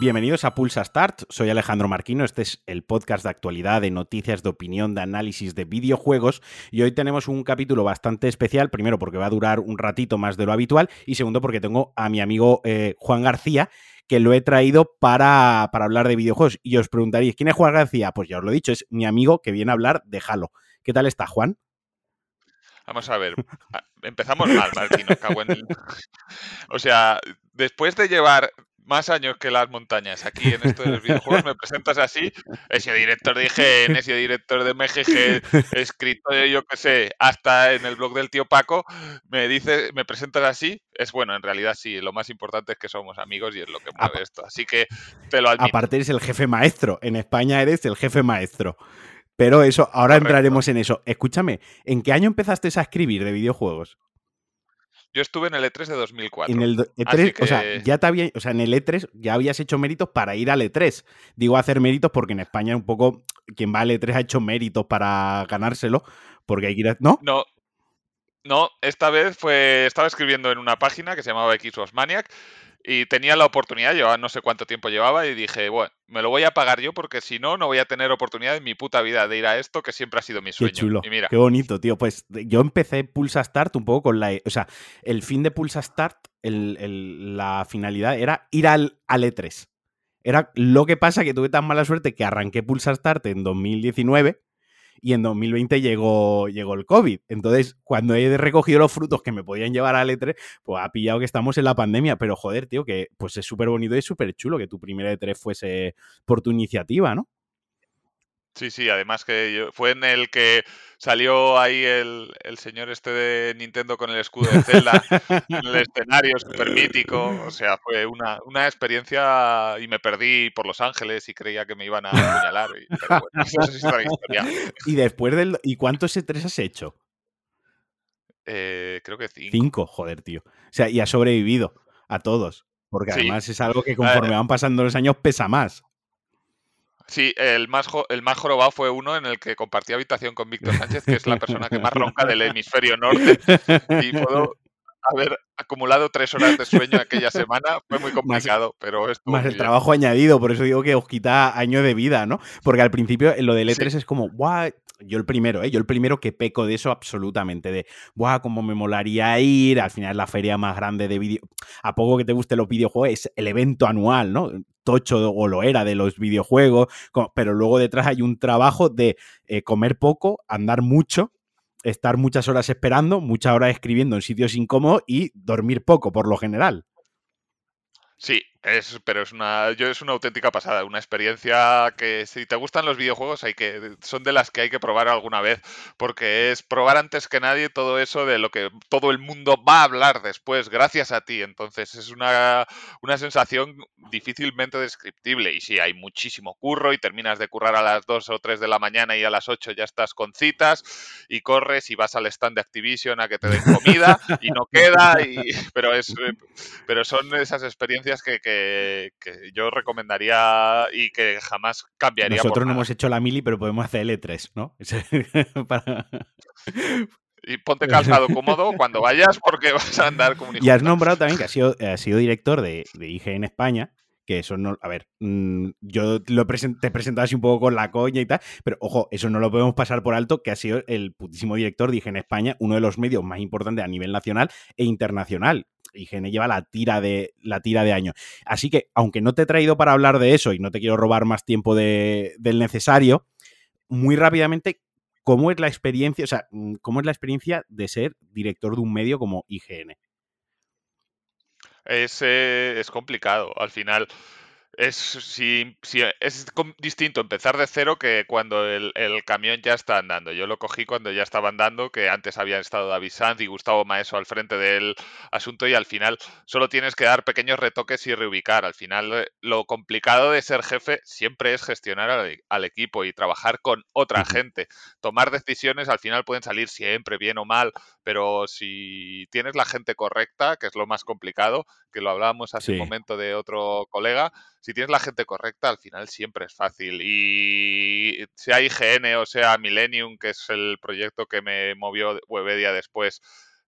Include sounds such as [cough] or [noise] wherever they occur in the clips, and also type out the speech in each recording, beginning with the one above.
Bienvenidos a Pulsa Start, soy Alejandro Marquino, este es el podcast de actualidad, de noticias, de opinión, de análisis de videojuegos. Y hoy tenemos un capítulo bastante especial, primero porque va a durar un ratito más de lo habitual. Y segundo porque tengo a mi amigo eh, Juan García que lo he traído para, para hablar de videojuegos. Y os preguntaréis, ¿quién es Juan García? Pues ya os lo he dicho, es mi amigo que viene a hablar de Halo. ¿Qué tal está, Juan? Vamos a ver, empezamos mal, el... [laughs] O sea, después de llevar más años que las montañas aquí en esto de los videojuegos, me presentas así, he sido director de IGN, he sido director de MGG, he escrito yo qué sé, hasta en el blog del tío Paco, me dices, me presentas así, es bueno, en realidad sí, lo más importante es que somos amigos y es lo que mueve esto, así que te lo admito. Aparte eres el jefe maestro, en España eres el jefe maestro. Pero eso, ahora entraremos en eso. Escúchame, ¿en qué año empezaste a escribir de videojuegos? Yo estuve en el E3 de 2004. En el E3, o sea, ya te había, o sea, en el E3 ya habías hecho méritos para ir al E3. Digo hacer méritos porque en España un poco quien va al E3 ha hecho méritos para ganárselo, porque hay que ir a, ¿no? No. No, esta vez fue estaba escribiendo en una página que se llamaba Xbox Maniac y tenía la oportunidad, llevaba no sé cuánto tiempo llevaba y dije, bueno, me lo voy a pagar yo porque si no, no voy a tener oportunidad en mi puta vida de ir a esto que siempre ha sido mi sueño. Qué chulo, qué bonito, tío. Pues yo empecé Pulsa Start un poco con la... O sea, el fin de Pulsa Start, la finalidad era ir al, al E3. Era lo que pasa que tuve tan mala suerte que arranqué Pulsa Start en 2019 y en 2020 llegó, llegó el COVID. Entonces, cuando he recogido los frutos que me podían llevar a E3, pues ha pillado que estamos en la pandemia. Pero joder, tío, que pues es súper bonito y súper chulo que tu primera E3 fuese por tu iniciativa, ¿no? Sí, sí, además que fue en el que salió ahí el, señor este de Nintendo con el escudo de Zelda en el escenario súper mítico. O sea, fue una, experiencia y me perdí por Los Ángeles y creía que me iban a apuñalar. Y, pero bueno, es historia. [laughs] Y después del... ¿Y cuántos E3 has hecho? Eh, creo que cinco. Cinco, joder, tío. O sea, y has sobrevivido a todos. Porque además es algo que conforme van pasando los años pesa más. Sí, el más, el más jorobado fue uno en el que compartí habitación con Víctor Sánchez, que es la persona que más ronca del hemisferio norte. Y puedo haber acumulado tres horas de sueño aquella semana. Fue muy complicado, pero esto. Más el trabajo añadido, por eso digo que os quita año de vida, ¿no? Porque al principio lo del E3 es como, guau, yo el primero, ¿eh? Yo el primero que peco de eso absolutamente, de, ¡buah, cómo me molaría ir! Al final la feria más grande de vídeo... A poco que te guste los videojuegos, es el evento anual, ¿no? Tocho o lo era de los videojuegos, pero luego detrás hay un trabajo de eh, comer poco, andar mucho, estar muchas horas esperando, muchas horas escribiendo en sitios incómodos y dormir poco por lo general. Sí, es, pero es una, yo es una auténtica pasada, una experiencia que si te gustan los videojuegos hay que, son de las que hay que probar alguna vez, porque es probar antes que nadie todo eso de lo que todo el mundo va a hablar después, gracias a ti. Entonces es una, una sensación difícilmente descriptible. Y sí, hay muchísimo curro y terminas de currar a las 2 o 3 de la mañana y a las 8 ya estás con citas y corres y vas al stand de Activision a que te den comida y no [laughs] queda, y, pero, es, pero son esas experiencias que que, yo recomendaría y que jamás cambiaría. Nosotros no hemos hecho la mili, pero podemos hacer L3, ¿no? [laughs] Y ponte calzado cómodo cuando vayas porque [laughs] vas a andar como un Y has nombrado también que has sido, sido director de, de IG en España que eso no, a ver, mm, yo lo te he presentado así un poco con la coña y tal, pero ojo, eso no lo podemos pasar por alto, que ha sido el putísimo director de IGN España, uno de los medios más importantes a nivel nacional e internacional. IGN lleva la tira de la tira de. Así que, aunque no te he traído para hablar de eso y no te quiero robar más tiempo del necesario, muy rápidamente, ¿cómo es la experiencia? O sea, mm, ¿cómo es la experiencia de ser director de un medio como IGN? es, eh, es complicado. Al final, es, si, si, es distinto empezar de cero que cuando el, camión ya está andando. Yo lo cogí cuando ya estaba andando, que antes habían estado David Sanz y Gustavo Maeso al frente del asunto y al final solo tienes que dar pequeños retoques y reubicar. Al final eh, lo complicado de ser jefe siempre es gestionar al, equipo y trabajar con otra gente. Tomar decisiones al final pueden salir siempre bien o mal, pero si tienes la gente correcta, que es lo más complicado, que lo hablábamos hace un momento de otro colega, si tienes la gente correcta, al final siempre es fácil. Y sea IGN o sea Millennium, que es el proyecto que me movió Webedia después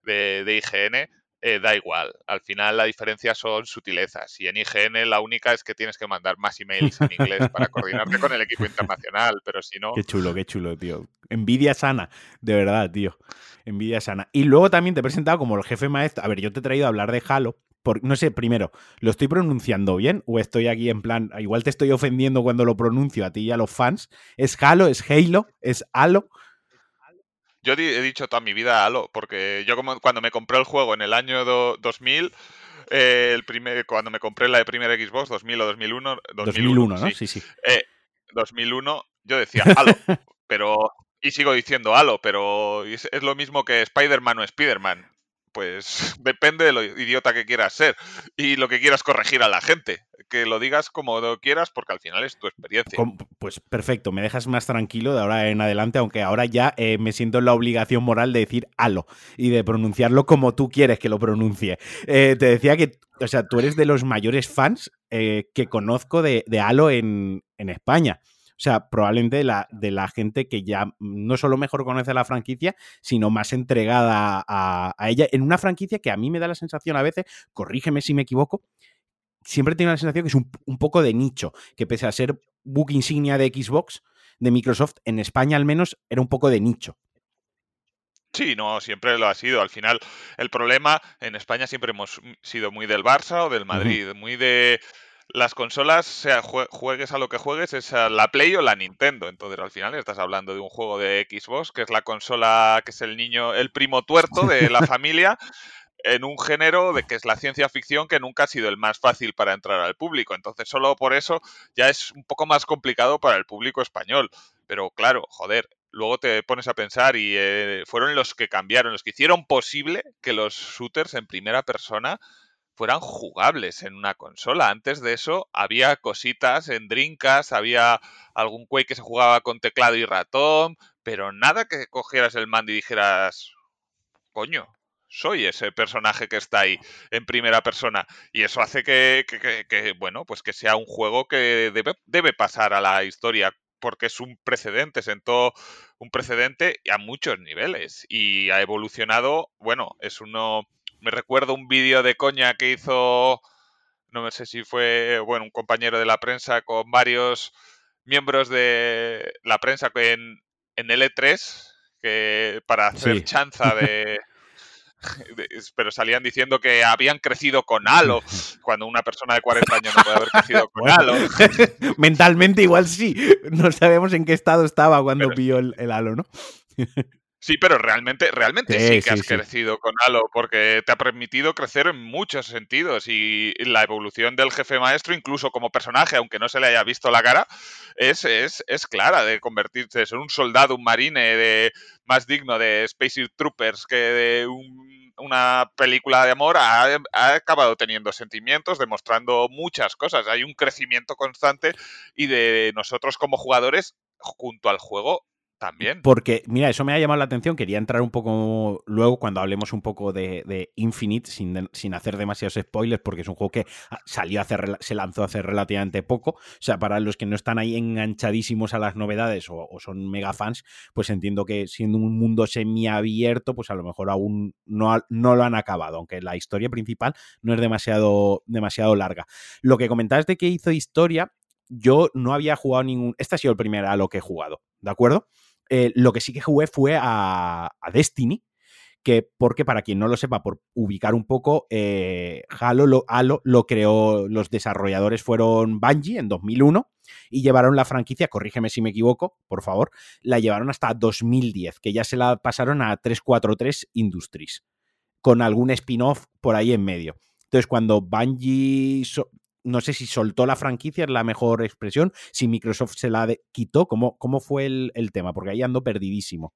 de, IGN, eh, da igual. Al final la diferencia son sutilezas. Y en IGN la única es que tienes que mandar más emails en inglés para coordinarte con el equipo internacional, pero si no... Qué chulo, qué chulo, tío. Envidia sana, de verdad, tío. Envidia sana. Y luego también te he presentado como el jefe maestro. A ver, yo te he traído a hablar de Halo. Por, no sé, primero, ¿lo estoy pronunciando bien? ¿O estoy aquí en plan, igual te estoy ofendiendo cuando lo pronuncio a ti y a los fans? ¿Es Halo? ¿Es Halo? ¿Es Halo? Yo he dicho toda mi vida Halo, porque yo como cuando me compré el juego en el año 2000, eh, el primer, cuando me compré la de primera Xbox, 2000 o 2001, 2001, ¿no? Sí, sí. 2001, eh, yo decía Halo, [laughs] pero y sigo diciendo Halo, pero es lo mismo que Spider-Man o Spider-Man pues depende de lo idiota que quieras ser y lo que quieras corregir a la gente. Que lo digas como lo quieras porque al final es tu experiencia. Pues perfecto, me dejas más tranquilo de ahora en adelante, aunque ahora ya eh, me siento en la obligación moral de decir halo y de pronunciarlo como tú quieres que lo pronuncie. Eh, te decía que, o sea, tú eres de los mayores fans eh, que conozco de, de halo en, en España. O sea, probablemente de la, de la gente que ya no solo mejor conoce la franquicia, sino más entregada a, ella, en una franquicia que a mí me da la sensación a veces, corrígeme si me equivoco, siempre tiene la sensación que es un, poco de nicho, que pese a ser book insignia de Xbox, de Microsoft, en España al menos era un poco de nicho. Sí, no, siempre lo ha sido. Al final, el problema en España siempre hemos sido muy del Barça o del Madrid, muy de las consolas, sea juegues a lo que juegues, es la Play o la Nintendo. Entonces, al final estás hablando de un juego de Xbox, que es la consola, que es el niño, el primo tuerto de la [laughs] familia, en un género de que es la ciencia ficción que nunca ha sido el más fácil para entrar al público. Entonces, solo por eso ya es un poco más complicado para el público español. Pero claro, joder, luego te pones a pensar y eh, fueron los que cambiaron, los que hicieron posible que los shooters en primera persona fueran jugables en una consola. Antes de eso había cositas en Dreamcast, había algún Quake que se jugaba con teclado y ratón, pero nada que cogieras el mando y dijeras, coño, soy ese personaje que está ahí en primera persona. Y eso hace que, que, bueno, pues que sea un juego que debe, debe pasar a la historia porque es un precedente, sentó un precedente a muchos niveles y ha evolucionado, bueno, es uno me recuerdo un vídeo de coña que hizo, no sé si fue, bueno, un compañero de la prensa con varios miembros de la prensa en, en L3, que para hacer chanza de, [laughs] pero salían diciendo que habían crecido con Halo, cuando una persona de 40 años no puede haber crecido con Halo. [laughs] Mentalmente igual sí, no sabemos en qué estado estaba cuando vio el, el Halo, ¿no? [laughs] Sí, pero realmente, realmente sí, que has crecido con Halo, porque te ha permitido crecer en muchos sentidos y la evolución del jefe maestro, incluso como personaje, aunque no se le haya visto la cara, es, es, es clara de convertirse en un soldado, un marine de, más digno de Space Troopers que de una película de amor, ha, ha, acabado teniendo sentimientos, demostrando muchas cosas. Hay un crecimiento constante y de nosotros como jugadores junto al juego también. Porque, mira, eso me ha llamado la atención. Quería entrar un poco luego cuando hablemos un poco de, Infinite, sin, sin, hacer demasiados spoilers, porque es un juego que ah, salió hace, se lanzó hace relativamente poco. O sea, para los que no están ahí enganchadísimos a las novedades o, son mega fans, pues entiendo que siendo un mundo semiabierto, pues a lo mejor aún no, no lo han acabado, aunque la historia principal no es demasiado, demasiado larga. Lo que comentabas de que hizo historia, yo no había jugado ningún. Este ha sido el primer a lo que he jugado, ¿de acuerdo? Eh, lo que sí que jugué fue a, Destiny, que porque para quien no lo sepa, por ubicar un poco, eh, Halo, lo, Halo lo creó, los desarrolladores fueron Bungie en 2001 y llevaron la franquicia, corrígeme si me equivoco, por favor, la llevaron hasta 2010, que ya se la pasaron a 343 Industries, con algún spin-off por ahí en medio. Entonces, cuando Bungie no sé si soltó la franquicia, es la mejor expresión, si Microsoft se la quitó, ¿cómo, cómo fue el, tema? Porque ahí ando perdidísimo.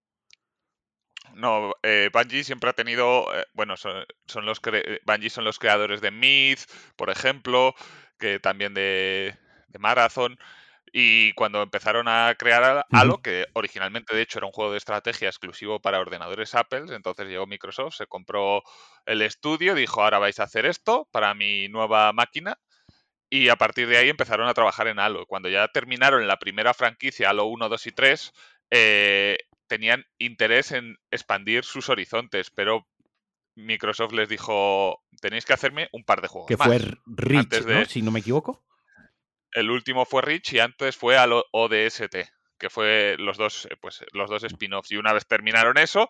No, eh, Bungie siempre ha tenido, eh, bueno, son, los Bungie son los creadores de Myth, por ejemplo, que también de, Marathon. Y cuando empezaron a crear Halo, que originalmente de hecho era un juego de estrategia exclusivo para ordenadores Apple, entonces llegó Microsoft, se compró el estudio, dijo, ahora vais a hacer esto para mi nueva máquina y a partir de ahí empezaron a trabajar en Halo. Cuando ya terminaron la primera franquicia, Halo 1, 2 y 3, eh, tenían interés en expandir sus horizontes, pero Microsoft les dijo, tenéis que hacerme un par de juegos. Que fue Rich, ¿no? si no me equivoco. El último fue Rich y antes fue al ODST, que fue los dos, pues, los dos spin-offs. Y una vez terminaron eso,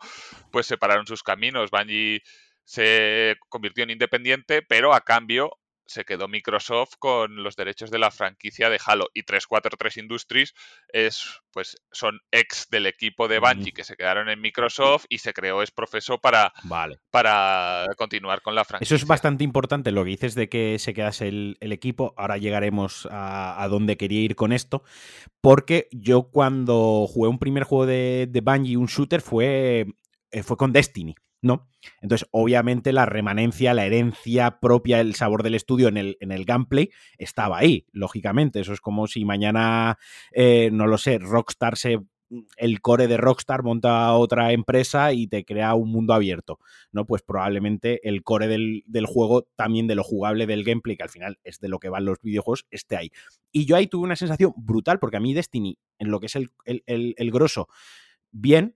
pues separaron sus caminos. Bungie se convirtió en independiente, pero a cambio se quedó Microsoft con los derechos de la franquicia de Halo y 343 Industries es pues son ex del equipo de Bungie que se quedaron en Microsoft y se creó es profeso para, para continuar con la franquicia. Eso es bastante importante lo que dices de que se quedase el, equipo. Ahora llegaremos a, a, dónde quería ir con esto. Porque yo cuando jugué un primer juego de, de Bungie, un shooter, fue, eh, fue con Destiny. ¿No? Entonces, obviamente, la remanencia, la herencia propia, el sabor del estudio en el, en el gameplay estaba ahí, lógicamente. Eso es como si mañana, eh, no lo sé, Rockstar se. El core de Rockstar monta otra empresa y te crea un mundo abierto, ¿no? Pues probablemente el core del, juego, también de lo jugable del gameplay, que al final es de lo que van los videojuegos, esté ahí. Y yo ahí tuve una sensación brutal, porque a mí Destiny, en lo que es el, el, el grosso, bien,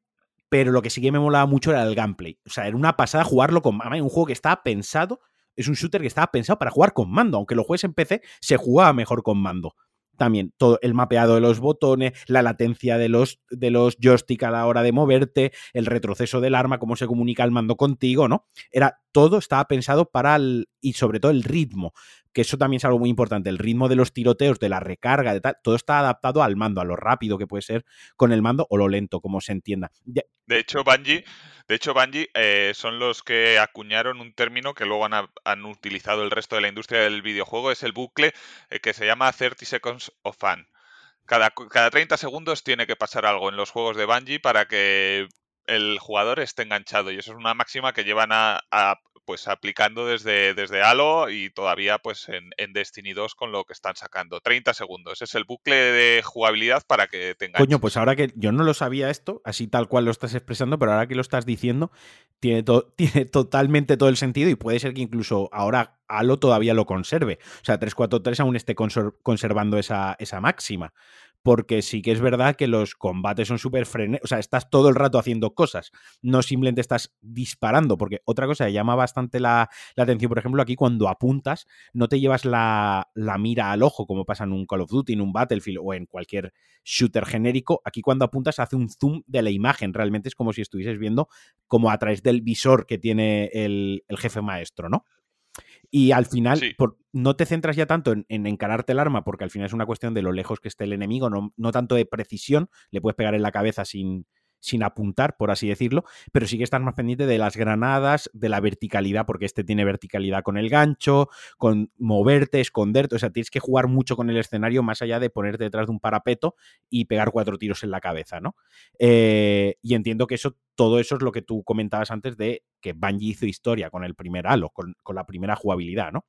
pero lo que sí que me molaba mucho era el gameplay. O sea, era una pasada jugarlo con mando. Un juego que estaba pensado, es un shooter que estaba pensado para jugar con mando. Aunque lo juegues en PC, se jugaba mejor con mando. También todo el mapeado de los botones, la latencia de los, de los joystick a la hora de moverte, el retroceso del arma, cómo se comunica el mando contigo, ¿no? Era todo estaba pensado para el, y sobre todo el ritmo que eso también es algo muy importante, el ritmo de los tiroteos, de la recarga, de tal, todo está adaptado al mando, a lo rápido que puede ser con el mando o lo lento, como se entienda. De, hecho, Bungie, de hecho, Bungie eh, son los que acuñaron un término que luego han, utilizado el resto de la industria del videojuego, es el bucle eh, que se llama 30 Seconds of Fun. Cada, cada 30 segundos tiene que pasar algo en los juegos de Bungie para que el jugador esté enganchado y eso es una máxima que llevan a, pues aplicando desde, desde Halo y todavía pues en, en, Destiny 2 con lo que están sacando. 30 segundos. Es el bucle de jugabilidad para que tenga. Coño, pues ahora que yo no lo sabía esto, así tal cual lo estás expresando, pero ahora que lo estás diciendo, tiene, [laughs] tiene totalmente todo el sentido y puede ser que incluso ahora Halo todavía lo conserve. O sea, 343 aún esté conservando esa, esa máxima porque sí que es verdad que los combates son súper frenéticos, o sea, estás todo el rato haciendo cosas, no simplemente estás disparando, porque otra cosa que llama bastante la, atención, por ejemplo, aquí cuando apuntas, no te llevas la, la, mira al ojo, como pasa en un Call of Duty, en un Battlefield o en cualquier shooter genérico, aquí cuando apuntas hace un zoom de la imagen, realmente es como si estuvieses viendo como a través del visor que tiene el, el jefe maestro, ¿no? Y al final, no te centras ya tanto en, encararte el arma, porque al final es una cuestión de lo lejos que esté el enemigo, no, no tanto de precisión, le puedes pegar en la cabeza sin, sin apuntar, por así decirlo, pero sí que estás más pendiente de las granadas, de la verticalidad, porque este tiene verticalidad con el gancho, con moverte, esconderte, o sea, tienes que jugar mucho con el escenario más allá de ponerte detrás de un parapeto y pegar cuatro tiros en la cabeza, ¿no? Eh, y entiendo que eso, todo eso es lo que tú comentabas antes de que Bungie hizo historia con el primer Halo, con, con la primera jugabilidad, ¿no?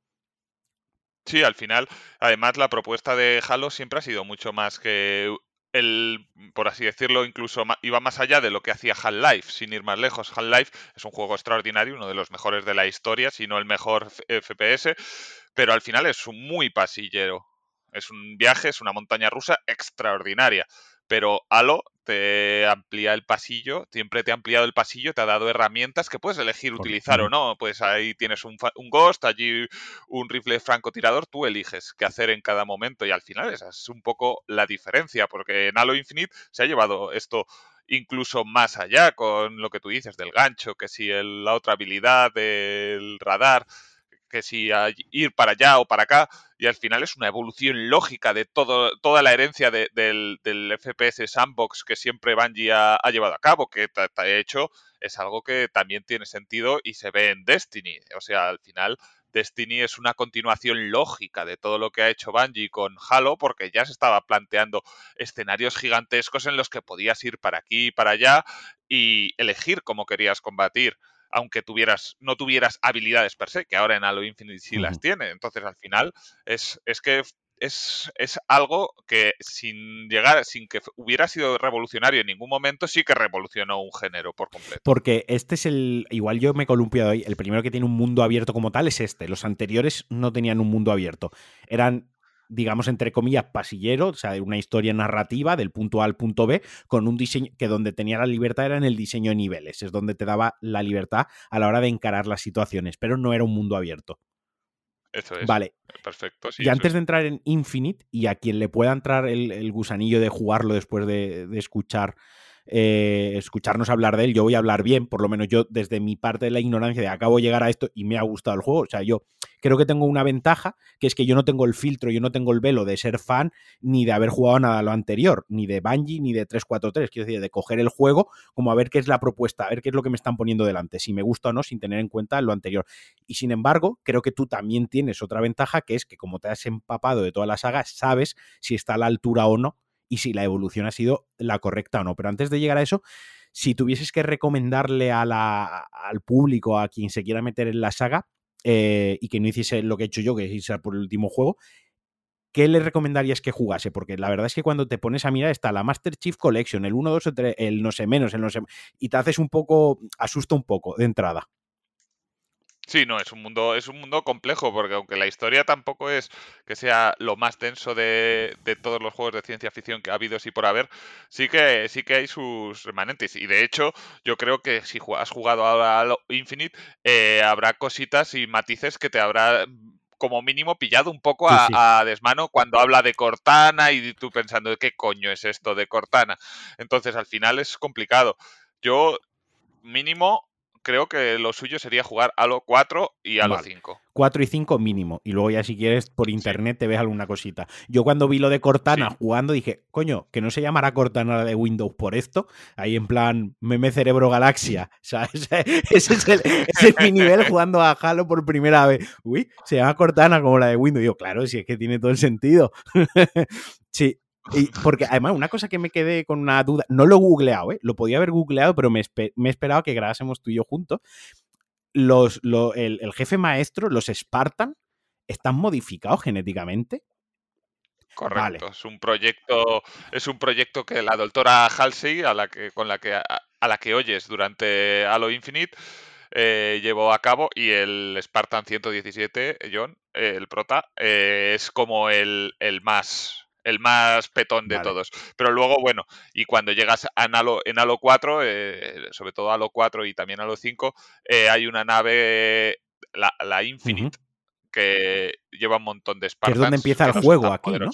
Sí, al final, además la propuesta de Halo siempre ha sido mucho más que el, por así decirlo, incluso iba más allá de lo que hacía Half-Life, sin ir más lejos. Half-Life es un juego extraordinario, uno de los mejores de la historia, si no el mejor FPS, pero al final es muy pasillero. Es un viaje, es una montaña rusa extraordinaria pero Halo te amplía el pasillo, siempre te ha ampliado el pasillo, te ha dado herramientas que puedes elegir utilizar o no. Pues ahí tienes un, un, Ghost, allí un rifle francotirador, tú eliges qué hacer en cada momento y al final esa es un poco la diferencia, porque en Halo Infinite se ha llevado esto incluso más allá con lo que tú dices del gancho, que si la otra habilidad del radar, que si ir para allá o para acá, y al final es una evolución lógica de todo, toda la herencia del, FPS sandbox que siempre Bungie ha, llevado a cabo, que de hecho es algo que también tiene sentido y se ve en Destiny. O sea, al final Destiny es una continuación lógica de todo lo que ha hecho Bungie con Halo, porque ya se estaba planteando escenarios gigantescos en los que podías ir para aquí y para allá y elegir cómo querías combatir aunque tuvieras, no tuvieras habilidades per se, que ahora en Halo Infinite sí las tiene. Entonces, al final, es, es que es, es, algo que sin llegar, sin que hubiera sido revolucionario en ningún momento, sí que revolucionó un género por completo. Porque este es el, igual yo me he columpiado ahí, el primero que tiene un mundo abierto como tal es este. Los anteriores no tenían un mundo abierto. Eran digamos, entre comillas, pasillero, o sea, una historia narrativa del punto A al punto B, con un diseño que donde tenía la libertad era en el diseño de niveles, es donde te daba la libertad a la hora de encarar las situaciones, pero no era un mundo abierto. Eso es. Vale. Perfecto. y antes de entrar en Infinite, y a quien le pueda entrar el, gusanillo de jugarlo después de, de escuchar eh, escucharnos hablar de él, yo voy a hablar bien, por lo menos yo desde mi parte de la ignorancia de acabo de llegar a esto y me ha gustado el juego. O sea, yo creo que tengo una ventaja, que es que yo no tengo el filtro, yo no tengo el velo de ser fan ni de haber jugado nada a lo anterior, ni de Bungie, ni de 343, quiero decir, de coger el juego como a ver qué es la propuesta, a ver qué es lo que me están poniendo delante, si me gusta o no, sin tener en cuenta lo anterior. Y sin embargo, creo que tú también tienes otra ventaja, que es que como te has empapado de toda la saga, sabes si está a la altura o no y si la evolución ha sido la correcta o no. Pero antes de llegar a eso, si tuvieses que recomendarle al público, a quien se quiera meter en la saga, eh, y que no hiciese lo que he hecho yo, que es irse por el último juego, ¿qué le recomendarías que jugase? Porque la verdad es que cuando te pones a mirar está la Master Chief Collection, el 1, 2 o 3, el no sé menos, el no sé... Y te haces un poco, asusta un poco de entrada. Sí, no, es un mundo, es un mundo complejo, porque aunque la historia tampoco es que sea lo más denso de, todos los juegos de ciencia ficción que ha habido sí por haber, sí que, sí que hay sus remanentes. Y de hecho, yo creo que si has jugado ahora a Infinite, eh, habrá cositas y matices que te habrá como mínimo pillado un poco a, desmano cuando habla de Cortana y tú pensando, ¿qué coño es esto de Cortana? Entonces al final es complicado. Yo mínimo creo que lo suyo sería jugar Halo 4 y Halo 5. 4 y 5 mínimo. Y luego ya si quieres por internet te ves alguna cosita. Yo cuando vi lo de Cortana jugando dije, coño, que no se llamará Cortana de Windows por esto. Ahí en plan, meme cerebro galaxia. O [laughs] sea, [laughs] ese, es, el, mi nivel [laughs] jugando a Halo por primera vez. Uy, se llama Cortana como la de Windows. Y yo, claro, si es que tiene todo el sentido. sí, y porque además, una cosa que me quedé con una duda, no lo he googleado, ¿eh? lo podía haber googleado, pero me, he esperado que grabásemos tú y yo juntos. Los, el, jefe maestro, los Spartan, ¿están modificados genéticamente? Correcto, es un proyecto, es un proyecto que la doctora Halsey, a la que, con la que a, la que oyes durante Halo Infinite, eh, llevó a cabo y el Spartan 117, John, el prota, eh, es como el, el más el más petón de todos. Pero luego, bueno, y cuando llegas a Halo, en Halo 4, eh, sobre todo Halo 4 y también Halo 5, eh, hay una nave, la, Infinite, que lleva un montón de Spartans. Que es donde empieza el juego aquí, ¿no?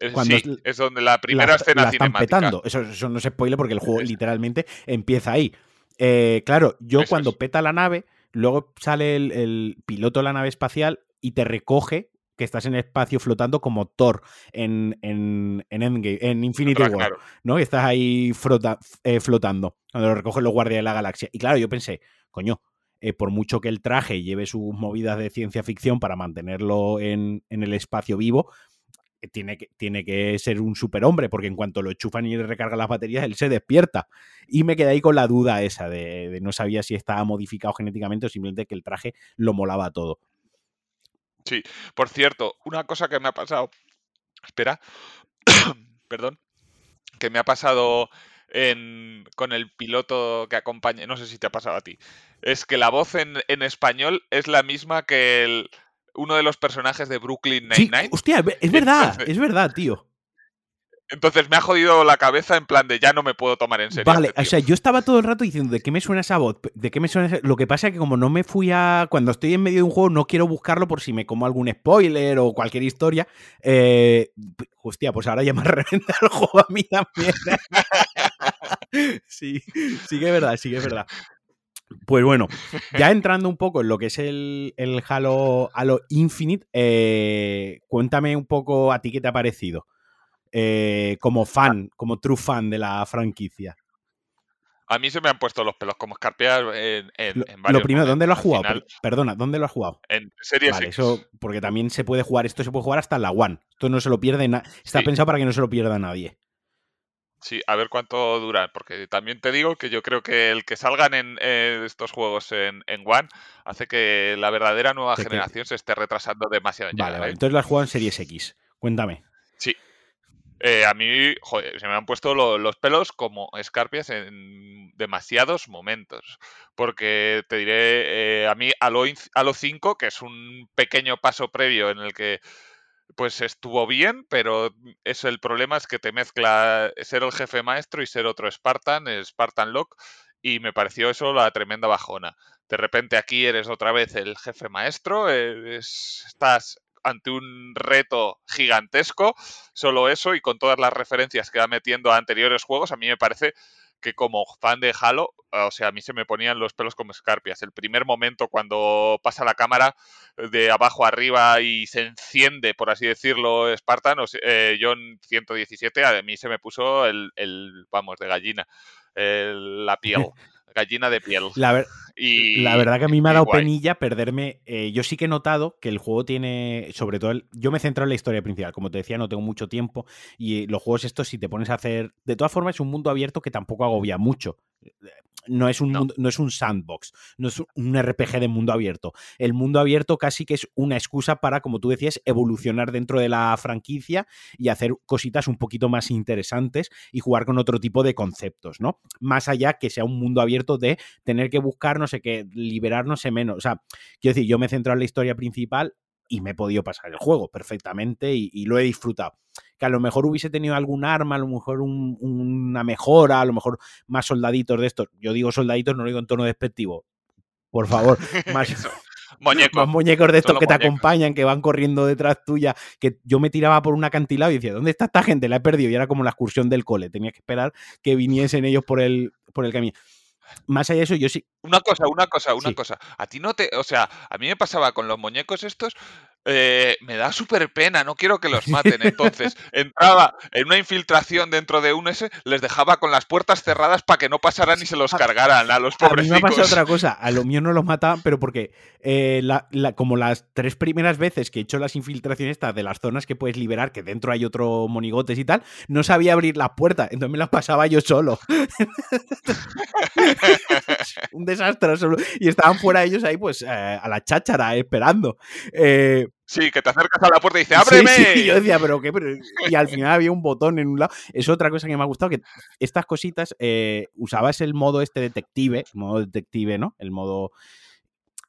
Eh, sí, es donde la primera escena cinemática. Eso, eso, no se spoile porque el juego literalmente empieza ahí. claro, yo cuando peta la nave, luego sale el, el, piloto de la nave espacial y te recoge que estás en el espacio flotando como Thor en, en, en Endgame, en Infinity War, ¿no? Y estás ahí eh, flotando cuando lo recogen los guardias de la galaxia. Y claro, yo pensé, coño, eh, por mucho que el traje lleve sus movidas de ciencia ficción para mantenerlo en, el espacio vivo, eh, tiene que, tiene que ser un superhombre, porque en cuanto lo enchufan y le recargan las baterías, él se despierta. Y me quedé ahí con la duda esa de, de no sabía si estaba modificado genéticamente o simplemente que el traje lo molaba todo. Sí, por cierto, una cosa que me ha pasado. Espera, [coughs] perdón, que me ha pasado en, con el piloto que acompaña, no sé si te ha pasado a ti, es que la voz en, en español es la misma que el, uno de los personajes de Brooklyn Nine-Nine. Sí, hostia, es verdad, es verdad, tío. Entonces me ha jodido la cabeza en plan de ya no me puedo tomar en serio. Vale, o sea, yo estaba todo el rato diciendo de qué me suena esa voz, de qué me suena Lo que pasa es que como no me fui a... Cuando estoy en medio de un juego no quiero buscarlo por si me como algún spoiler o cualquier historia. Eh... Hostia, pues ahora ya me [laughs] ha reventado el juego a mí también. [laughs] sí, sí que es verdad, sí que es verdad. Pues bueno, ya entrando un poco en lo que es el, el Halo, Halo Infinite, eh, cuéntame un poco a ti qué te ha parecido. Eh, como fan, como true fan de la franquicia? A mí se me han puesto los pelos como escarpias en, en, lo, varios Lo primero, ¿dónde lo has jugado? Perdona, ¿dónde lo has jugado? En Series vale, Eso, porque también se puede jugar, esto se puede jugar hasta la One. Esto no se lo pierde, está pensado para que no se lo pierda nadie. Sí, a ver cuánto dura, porque también te digo que yo creo que el que salgan en estos juegos en, One hace que la verdadera nueva generación se esté retrasando demasiado. vale, vale, ¿eh? entonces lo has jugado en Series X. Cuéntame. Sí, eh, a mí, joder, se me han puesto los pelos como escarpias en, demasiados momentos. Porque te diré, eh, a mí Halo, Halo 5, que es un pequeño paso previo en el que pues estuvo bien, pero eso el problema es que te mezcla ser el jefe maestro y ser otro Spartan, Spartan Lock, y me pareció eso la tremenda bajona. De repente aquí eres otra vez el jefe maestro, estás ante un reto gigantesco, solo eso y con todas las referencias que va metiendo a anteriores juegos, a mí me parece que como fan de Halo, o sea, a mí se me ponían los pelos como escarpias. El primer momento cuando pasa la cámara de abajo arriba y se enciende, por así decirlo, Spartan, o eh, John 117, a mí se me puso el, el vamos, de gallina, la piel. [laughs] gallina de piel. La, y, la verdad que a mí me ha dado penilla perderme. Eh, yo sí que he notado que el juego tiene, sobre todo, yo me he centrado en la historia principal. Como te decía, no tengo mucho tiempo. Y los juegos estos, si te pones a hacer. De todas formas, es un mundo abierto que tampoco agobia mucho no es un, no. es un sandbox, no es un RPG de mundo abierto. El mundo abierto casi que es una excusa para, como tú decías, evolucionar dentro de la franquicia y hacer cositas un poquito más interesantes y jugar con otro tipo de conceptos, ¿no? Más allá que sea un mundo abierto de tener que buscar, no sé qué, liberarnos en menos. O sea, quiero decir, yo me he centrado en la historia principal y me he podido pasar el juego perfectamente y, lo he disfrutado. Que a lo mejor hubiese tenido algún arma, a lo mejor una mejora, a lo mejor más soldaditos de estos. Yo digo soldaditos, no lo digo en tono despectivo. Por favor, [laughs] [laughs] más, muñecos. muñecos de estos que te acompañan, que van corriendo detrás tuya. Que yo me tiraba por un acantilado y decía, ¿dónde está esta gente? La he perdido. Y era como la excursión del cole. Tenía que esperar que viniesen ellos por el, por el camino más allá de eso, yo sí. Una cosa, una cosa, una cosa. A ti no te. O sea, a mí me pasaba con los muñecos estos. Eh, me da súper pena, no quiero que los maten. [laughs] Entonces, entraba en una infiltración dentro de un S, les dejaba con las puertas cerradas para que no pasaran y se los cargaran a los pobres. A mí me ha pasado otra cosa, a lo mío no los mataban, pero porque eh, como las tres primeras veces que he hecho las infiltraciones estas de las zonas que puedes liberar, que dentro hay otro monigotes y tal, no sabía abrir la puerta, entonces me las pasaba yo solo. [laughs] un desastre Y estaban fuera ellos ahí, pues, eh, a la cháchara, esperando. Eh, Sí, que te acercas a la puerta y dices, ¡ábreme! Sí, [laughs] yo decía, ¿pero qué? Y al final había un botón en un lado. Es otra cosa que me ha gustado, que estas cositas, eh, usabas el modo este detective, modo detective, ¿no? El modo...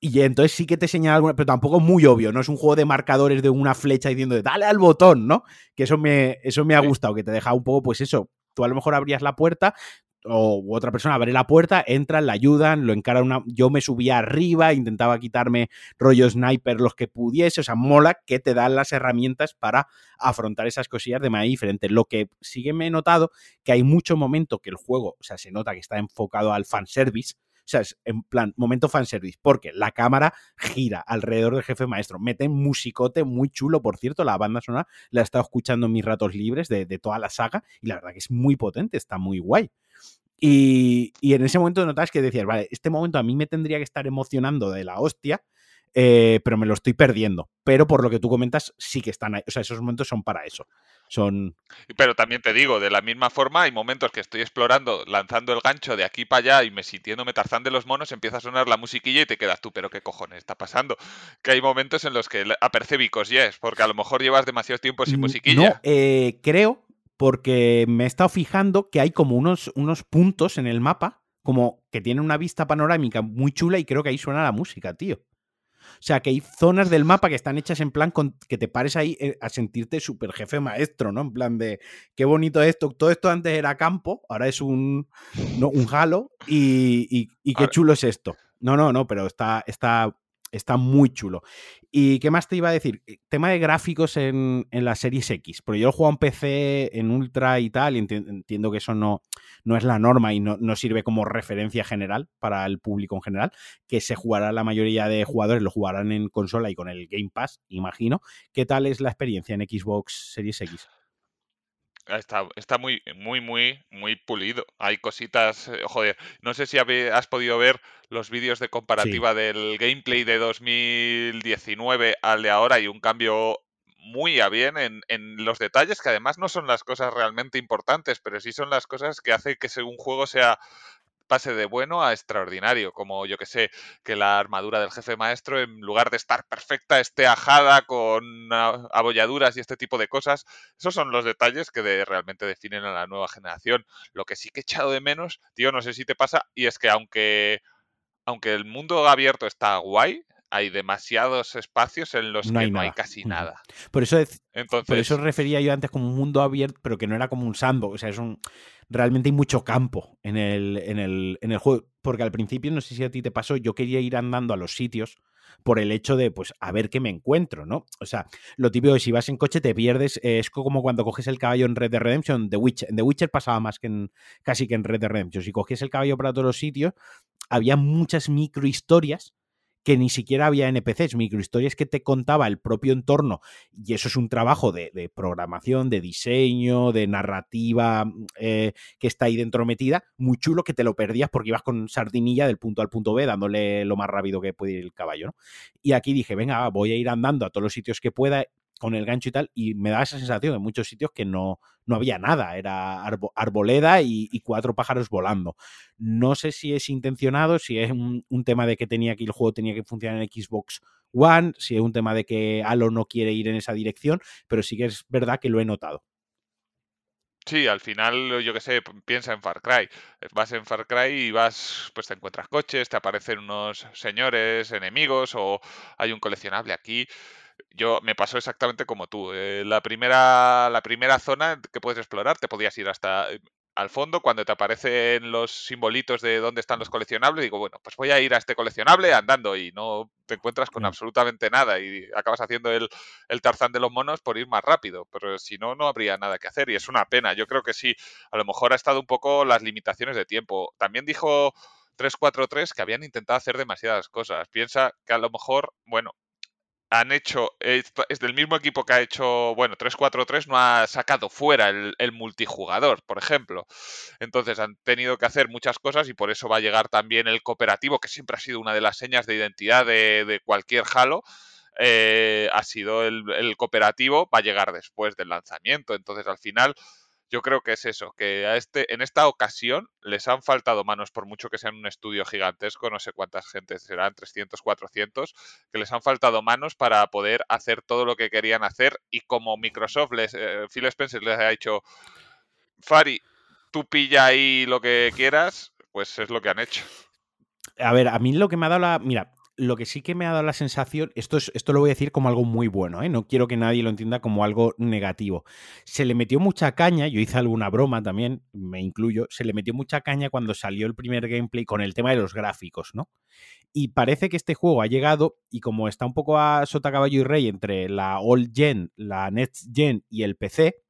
Y entonces sí que te señala alguna, pero tampoco muy obvio, no es un juego de marcadores de una flecha diciendo, dale al botón, ¿no? Que eso me, eso me ha gustado, que te deja un poco, pues eso, tú a lo mejor abrías la puerta, o otra persona abre la puerta, entran, la ayudan, lo encara una. Yo me subía arriba, intentaba quitarme rollo sniper los que pudiese. O sea, mola que te dan las herramientas para afrontar esas cosillas de manera diferente. Lo que sí que me he notado que hay mucho momento que el juego, o sea, se nota que está enfocado al fanservice. O sea, es en plan, momento fanservice, porque la cámara gira alrededor del jefe maestro. Meten musicote muy chulo, por cierto, la banda sonora la he estado escuchando en mis ratos libres de, toda la saga y la verdad que es muy potente, está muy guay. Y, en ese momento notas que decías, vale, este momento a mí me tendría que estar emocionando de la hostia, eh, pero me lo estoy perdiendo. Pero por lo que tú comentas, sí que están ahí. O sea, esos momentos son para eso. Son. Pero también te digo, de la misma forma, hay momentos que estoy explorando, lanzando el gancho de aquí para allá y me sintiéndome tarzán de los monos, empieza a sonar la musiquilla y te quedas tú, pero qué cojones está pasando. Que hay momentos en los que apercebicos yes, porque a lo mejor llevas demasiado tiempo sin musiquilla. No, eh, creo porque me he estado fijando que hay como unos, unos puntos en el mapa, como que tienen una vista panorámica muy chula y creo que ahí suena la música, tío. O sea, que hay zonas del mapa que están hechas en plan con, que te pares ahí eh, a sentirte super jefe maestro, ¿no? En plan de, qué bonito esto. Todo esto antes era campo, ahora es un, no, un halo y, y, qué chulo es esto. No, no, no, pero está, está Está muy chulo. ¿Y qué más te iba a decir? Eh, tema de gráficos en, en la Series X. Porque yo lo juego en PC, en Ultra y tal, y entiendo que eso no, no es la norma y no, no, sirve como referencia general para el público en general. Que se jugará la mayoría de jugadores, lo jugarán en consola y con el Game Pass, imagino. ¿Qué tal es la experiencia en Xbox Series X? Está, está muy, muy, muy, muy pulido. Hay cositas, eh, joder, no sé si has podido ver los vídeos de comparativa del gameplay de 2019 al de ahora y un cambio muy a bien en, en, los detalles que además no son las cosas realmente importantes, pero sí son las cosas que hacen que un juego sea pase de bueno a extraordinario, como yo que sé, que la armadura del jefe maestro en lugar de estar perfecta esté ajada con abolladuras y este tipo de cosas. Esos son los detalles que realmente definen a la nueva generación. Lo que sí que he echado de menos, tío, no sé si te pasa, y es que aunque, aunque el mundo abierto está guay, hay demasiados espacios en los que no hay casi nada. Por eso, Entonces, por eso refería yo antes como un mundo abierto, pero que no era como un sandbox. O sea, es un. Realmente hay mucho campo en el, en el, en el juego. Porque al principio, no sé si a ti te pasó, yo quería ir andando a los sitios por el hecho de, pues, a ver qué me encuentro, ¿no? O sea, lo típico es si vas en coche te pierdes, es como cuando coges el caballo en Red Dead Redemption, The Witcher, en The Witcher pasaba más que en, casi que en Red Dead Redemption, si cogías el caballo para todos los sitios, había muchas microhistorias que ni siquiera había NPCs, microhistorias que te contaba el propio entorno, y eso es un trabajo de, programación, de diseño, de narrativa eh, que está ahí dentro metida, muy chulo que te lo perdías porque ibas con sardinilla del punto al punto B, dándole lo más rápido que puede ir el caballo, ¿no? Y aquí dije, venga, voy a ir andando a todos los sitios que pueda, con el gancho y tal, y me da esa sensación en muchos sitios que no, no había nada, era arboleda y, cuatro pájaros volando. No sé si es intencionado, si es un, tema de que tenía que el juego tenía que funcionar en Xbox One, si es un tema de que Halo no quiere ir en esa dirección, pero sí que es verdad que lo he notado. Sí, al final, yo qué sé, piensa en Far Cry. Vas en Far Cry y vas, pues te encuentras coches, te aparecen unos señores enemigos o hay un coleccionable aquí yo me pasó exactamente como tú. Eh, la, primera, la primera zona que puedes explorar, te podías ir hasta eh, al fondo cuando te aparecen los simbolitos de dónde están los coleccionables. Digo, bueno, pues voy a ir a este coleccionable andando y no te encuentras con absolutamente nada y acabas haciendo el, el tarzán de los monos por ir más rápido. Pero si no, no habría nada que hacer y es una pena. Yo creo que sí, a lo mejor ha estado un poco las limitaciones de tiempo. También dijo 343 que habían intentado hacer demasiadas cosas. Piensa que a lo mejor, bueno, han hecho, es, del mismo equipo que ha hecho, bueno, 343 no ha sacado fuera el, multijugador, por ejemplo. Entonces han tenido que hacer muchas cosas y por eso va a llegar también el cooperativo, que siempre ha sido una de las señas de identidad de, cualquier Halo. Eh, ha sido el, el cooperativo, va a llegar después del lanzamiento. Entonces al final yo creo que es eso, que a este, en esta ocasión les han faltado manos, por mucho que sean un estudio gigantesco, no sé cuántas gentes serán, 300, 400, que les han faltado manos para poder hacer todo lo que querían hacer y como Microsoft, les, eh, Phil Spencer les ha dicho, Fari, tú pilla ahí lo que quieras, pues es lo que han hecho. A ver, a mí lo que me ha dado la... Mira, lo que sí que me ha dado la sensación, esto, es, esto lo voy a decir como algo muy bueno, ¿eh? no quiero que nadie lo entienda como algo negativo. Se le metió mucha caña, yo hice alguna broma también, me incluyo, se le metió mucha caña cuando salió el primer gameplay con el tema de los gráficos, ¿no? Y parece que este juego ha llegado y como está un poco a sota caballo y rey entre la old gen, la next gen y el PC,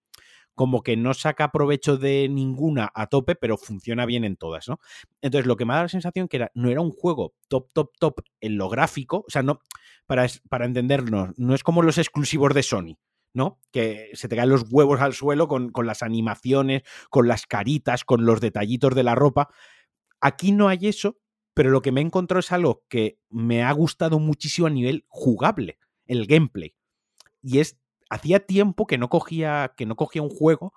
como que no saca provecho de ninguna a tope, pero funciona bien en todas, ¿no? Entonces, lo que me da la sensación que era, no era un juego top, top, top en lo gráfico, o sea, no, para, para entendernos, no es como los exclusivos de Sony, ¿no? Que se te caen los huevos al suelo con, con, las animaciones, con las caritas, con los detallitos de la ropa. Aquí no hay eso, pero lo que me he encontrado es algo que me ha gustado muchísimo a nivel jugable, el gameplay. Y es hacía tiempo que no cogía, que no cogía un juego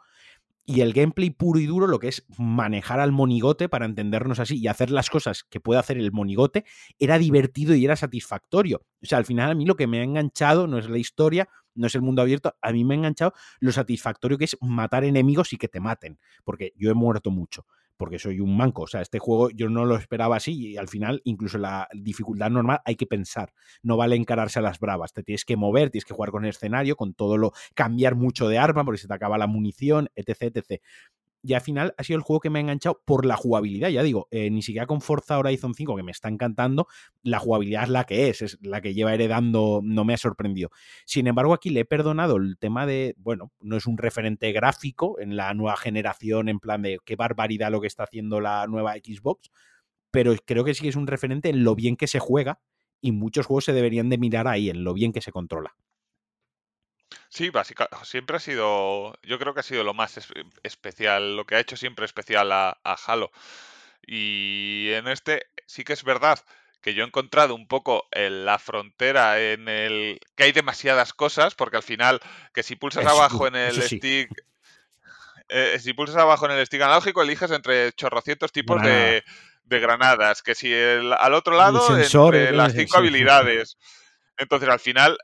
y el gameplay puro y duro, lo que es manejar al monigote para entendernos así y hacer las cosas que puede hacer el monigote, era divertido y era satisfactorio. O sea, al final a mí lo que me ha enganchado no es la historia, no es el mundo abierto, a mí me ha enganchado lo satisfactorio que es matar enemigos y que te maten, porque yo he muerto mucho porque soy un manco. O sea, este juego yo no lo esperaba así y al final, incluso la dificultad normal, hay que pensar. No vale encararse a las bravas. Te tienes que mover, tienes que jugar con el escenario, con todo lo. cambiar mucho de arma porque se te acaba la munición, etc. etc y al final ha sido el juego que me ha enganchado por la jugabilidad. Ya digo, eh, ni siquiera con Forza Horizon 5, que me está encantando, la jugabilidad es la que es, es la que lleva heredando, no me ha sorprendido. Sin embargo, aquí le he perdonado el tema de, bueno, no es un referente gráfico en la nueva generación, en plan de qué barbaridad lo que está haciendo la nueva Xbox, pero creo que sí que es un referente en lo bien que se juega y muchos juegos se deberían de mirar ahí, en lo bien que se controla. Sí, básicamente, siempre ha sido, yo creo que ha sido lo más especial, lo que ha hecho siempre especial a, Halo. Y en este sí que es verdad que yo he encontrado un poco la frontera en el que hay demasiadas cosas, porque al final que si pulsas abajo en el stick, eh, si pulsas abajo en el stick analógico eliges entre chorrocientos tipos de, de granadas, que si el, al otro lado, sensor, entre eh, las sí, cinco sí. habilidades. Entonces, al final,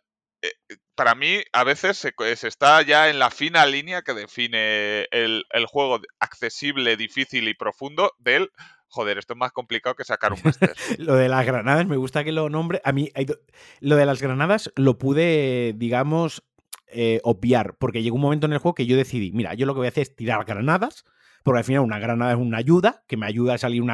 para mí, a veces se, está ya en la fina línea que define el, juego accesible, difícil y profundo del joder, esto es más complicado que sacar un máster. [laughs] lo de las granadas, me gusta que lo nombre. A mí, lo de las granadas lo pude, digamos, eh, obviar, porque llegó un momento en el juego que yo decidí, mira, yo lo que voy a hacer es tirar granadas, porque al final una granada es una ayuda, que me ayuda a salir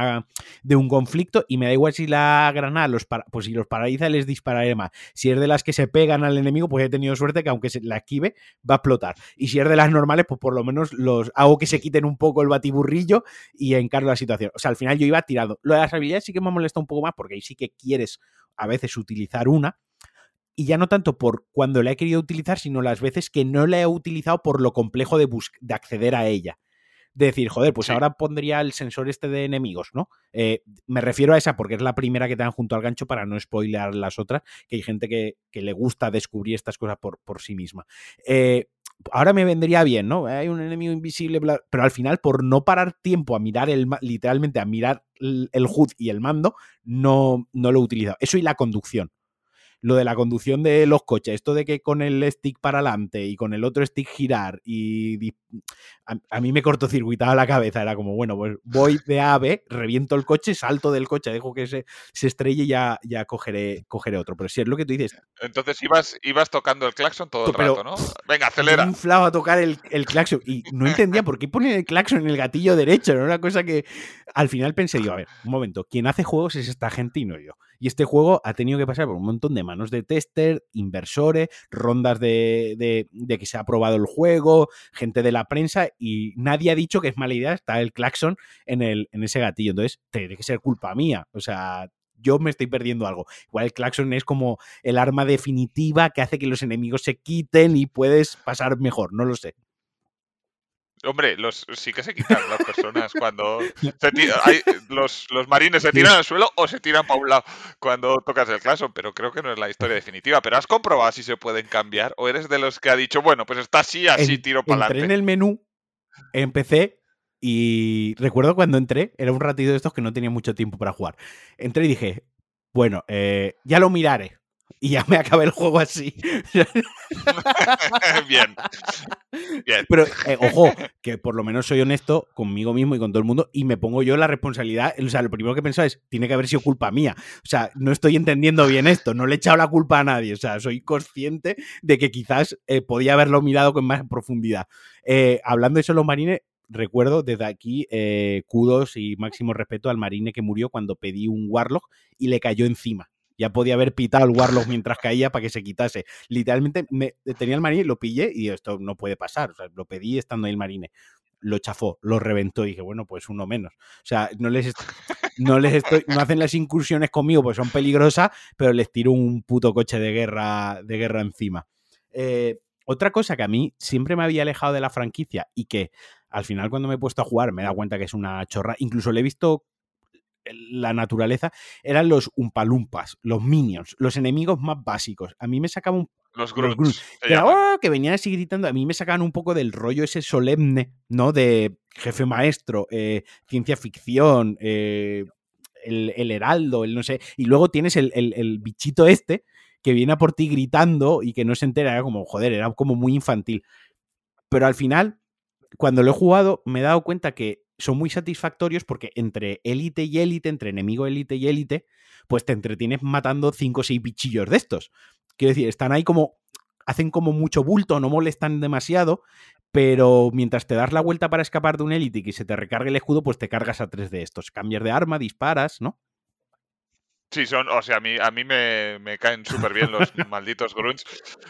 de un conflicto, y me da igual si la granada los para- pues si los paraliza, les dispararé más. Si es de las que se pegan al enemigo, pues he tenido suerte que aunque se la esquive, va a explotar. Y si es de las normales, pues por lo menos los hago que se quiten un poco el batiburrillo y encargo la situación. O sea, al final yo iba tirando. Lo de las habilidades sí que me molesta un poco más porque ahí sí que quieres a veces utilizar una. Y ya no tanto por cuando la he querido utilizar, sino las veces que no la he utilizado por lo complejo de, de acceder a ella. De decir, joder, pues Sí. ahora pondría el sensor este de enemigos, ¿no? Eh, me refiero a esa porque es la primera que te dan junto al gancho para no spoilear las otras, que hay gente que, que le gusta descubrir estas cosas por, por sí misma. Eh, ahora me vendría bien, ¿no? Hay un enemigo invisible, bla- pero al final, por no parar tiempo a mirar el, literalmente a mirar el, el HUD y el mando, no, no lo he utilizado. Eso y la conducción. Lo de la conducción de los coches, esto de que con el stick para adelante y con el otro stick girar y a, a mí me cortocircuitaba la cabeza, era como, bueno, pues voy de A a B, reviento el coche, salto del coche, dejo que se, se estrelle y ya, ya cogeré, cogeré otro. Pero si es lo que tú dices, Entonces ibas, ibas tocando el claxon todo el Pero- rato, ¿no? Venga, acelera. inflado a tocar el, el claxon. Y no entendía por qué ponen el claxon en el gatillo derecho. Era una cosa que al final pensé, digo, a ver, un momento, quien hace juegos es esta gente y no yo. Y este juego ha tenido que pasar por un montón de manos de tester, inversores, rondas de, de- que se ha probado el juego, gente de la prensa, y nadie ha dicho que es mala idea estar el claxon en, el, en ese gatillo. Entonces, tiene que ser culpa mía. O sea, yo me estoy perdiendo algo. Igual el claxon es como el arma definitiva que hace que los enemigos se quiten y puedes pasar mejor, no lo sé. Hombre, los, sí que se quitan las personas cuando se hay- los, los marines se tiran al suelo o se tiran para un lado cuando tocas el claxon, pero creo que no es la historia definitiva. Pero has comprobado si se pueden cambiar o eres de los que ha dicho, bueno, pues está así, así En- tiro para entré en adelante. el menú, empecé y recuerdo cuando entré, era un ratito de estos que no tenía mucho tiempo para jugar. Entré y dije, bueno, eh, ya lo miraré. Y ya me acabé el juego así. [laughs] [laughs] Bien. Bien. Pero, eh, ojo, que por lo menos soy honesto conmigo mismo y con todo el mundo y me pongo yo la responsabilidad. O sea, lo primero que he pensado es, tiene que haber sido culpa mía. O sea, no estoy entendiendo bien esto, no le he echado la culpa a nadie. O sea, soy consciente de que quizás eh, podía haberlo mirado con más profundidad. Eh, hablando de eso, los marines, recuerdo desde aquí eh, kudos y máximo respeto al marine que murió cuando pedí un Warlock y le cayó encima. Ya podía haber pitado el Warlock mientras caía para que se quitase. Literalmente me, tenía el marine, lo pillé y esto no puede pasar. Lo pedí estando ahí el marine. Lo chafó, lo reventó y dije, bueno, pues uno menos. O sea, no les, no les estoy, no hacen las incursiones conmigo, pues son peligrosas, pero les tiro un puto coche de guerra, de guerra encima. Eh, otra cosa que a mí siempre me había alejado de la franquicia y que al final cuando me he puesto a jugar me he dado cuenta que es una chorra, incluso le he visto la naturaleza, eran los umpalumpas, los minions, los enemigos más básicos. A mí me sacaba un Los grunts. era. "Oh", que venían así gritando, a mí me sacaban un poco del rollo ese solemne, ¿no? De jefe maestro, eh, ciencia ficción, eh, el, el heraldo, el no sé. Y luego tienes el, el- el bichito este que viene a por ti gritando y que no se entera, era como, joder, era como muy infantil. Pero al final, cuando lo he jugado, me he dado cuenta que son muy satisfactorios porque entre élite y élite, entre enemigo élite y élite, pues te entretienes matando cinco o seis bichillos de estos. Quiero decir, están ahí como. hacen como mucho bulto, no molestan demasiado, pero mientras te das la vuelta para escapar de un élite y que se te recargue el escudo, pues te cargas a tres de estos. Cambias de arma, disparas, ¿no? Sí, son, o sea, a mí, a mí me, me caen súper bien los [laughs] malditos grunts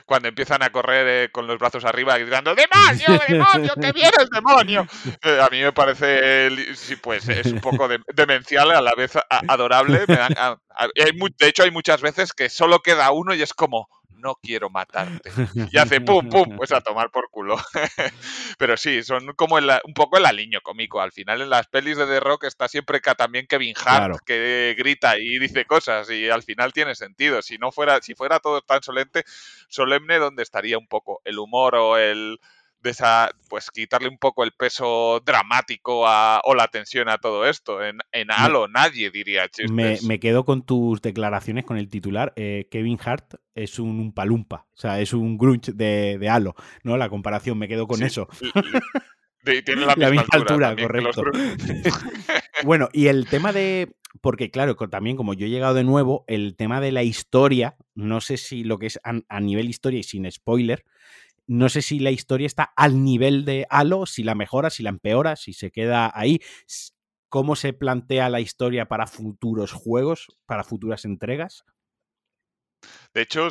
cuando empiezan a correr eh, con los brazos arriba gritando ¡Demonio, demonio, que viene el demonio! Eh, a mí me parece, sí, pues es un poco de- demencial, a la vez a- adorable. me dan- a- a- hay de hecho, hay muchas veces que solo queda uno y es como, no quiero matarte. [laughs] Y hace pum, pum, pues a tomar por culo. [laughs] Pero sí, son como el- un poco el aliño cómico. Al final en las pelis de The Rock está siempre también Kevin Hart Claro. que grita y dice cosas y al final tiene sentido. Si no fuera, si fuera todo tan solemne, solemne, ¿dónde estaría un poco el humor o el de esa, pues quitarle un poco el peso dramático o la tensión a todo esto. En, en Halo nadie diría chistes. Me, quedo con tus declaraciones con el titular. Eh, Kevin Hart es un palumpa, o sea, es un grunge de, de Halo, ¿no? La comparación, me quedo con eso. tiene la [laughs] misma, altura, correcto. [laughs] bueno, y el tema de. Porque, claro, también como yo he llegado de nuevo, el tema de la historia, no sé si lo que es a, nivel historia y sin spoiler, no sé si la historia está al nivel de Halo, si la mejora, si la empeora, si se queda ahí. ¿Cómo se plantea la historia para futuros juegos, para futuras entregas? De hecho,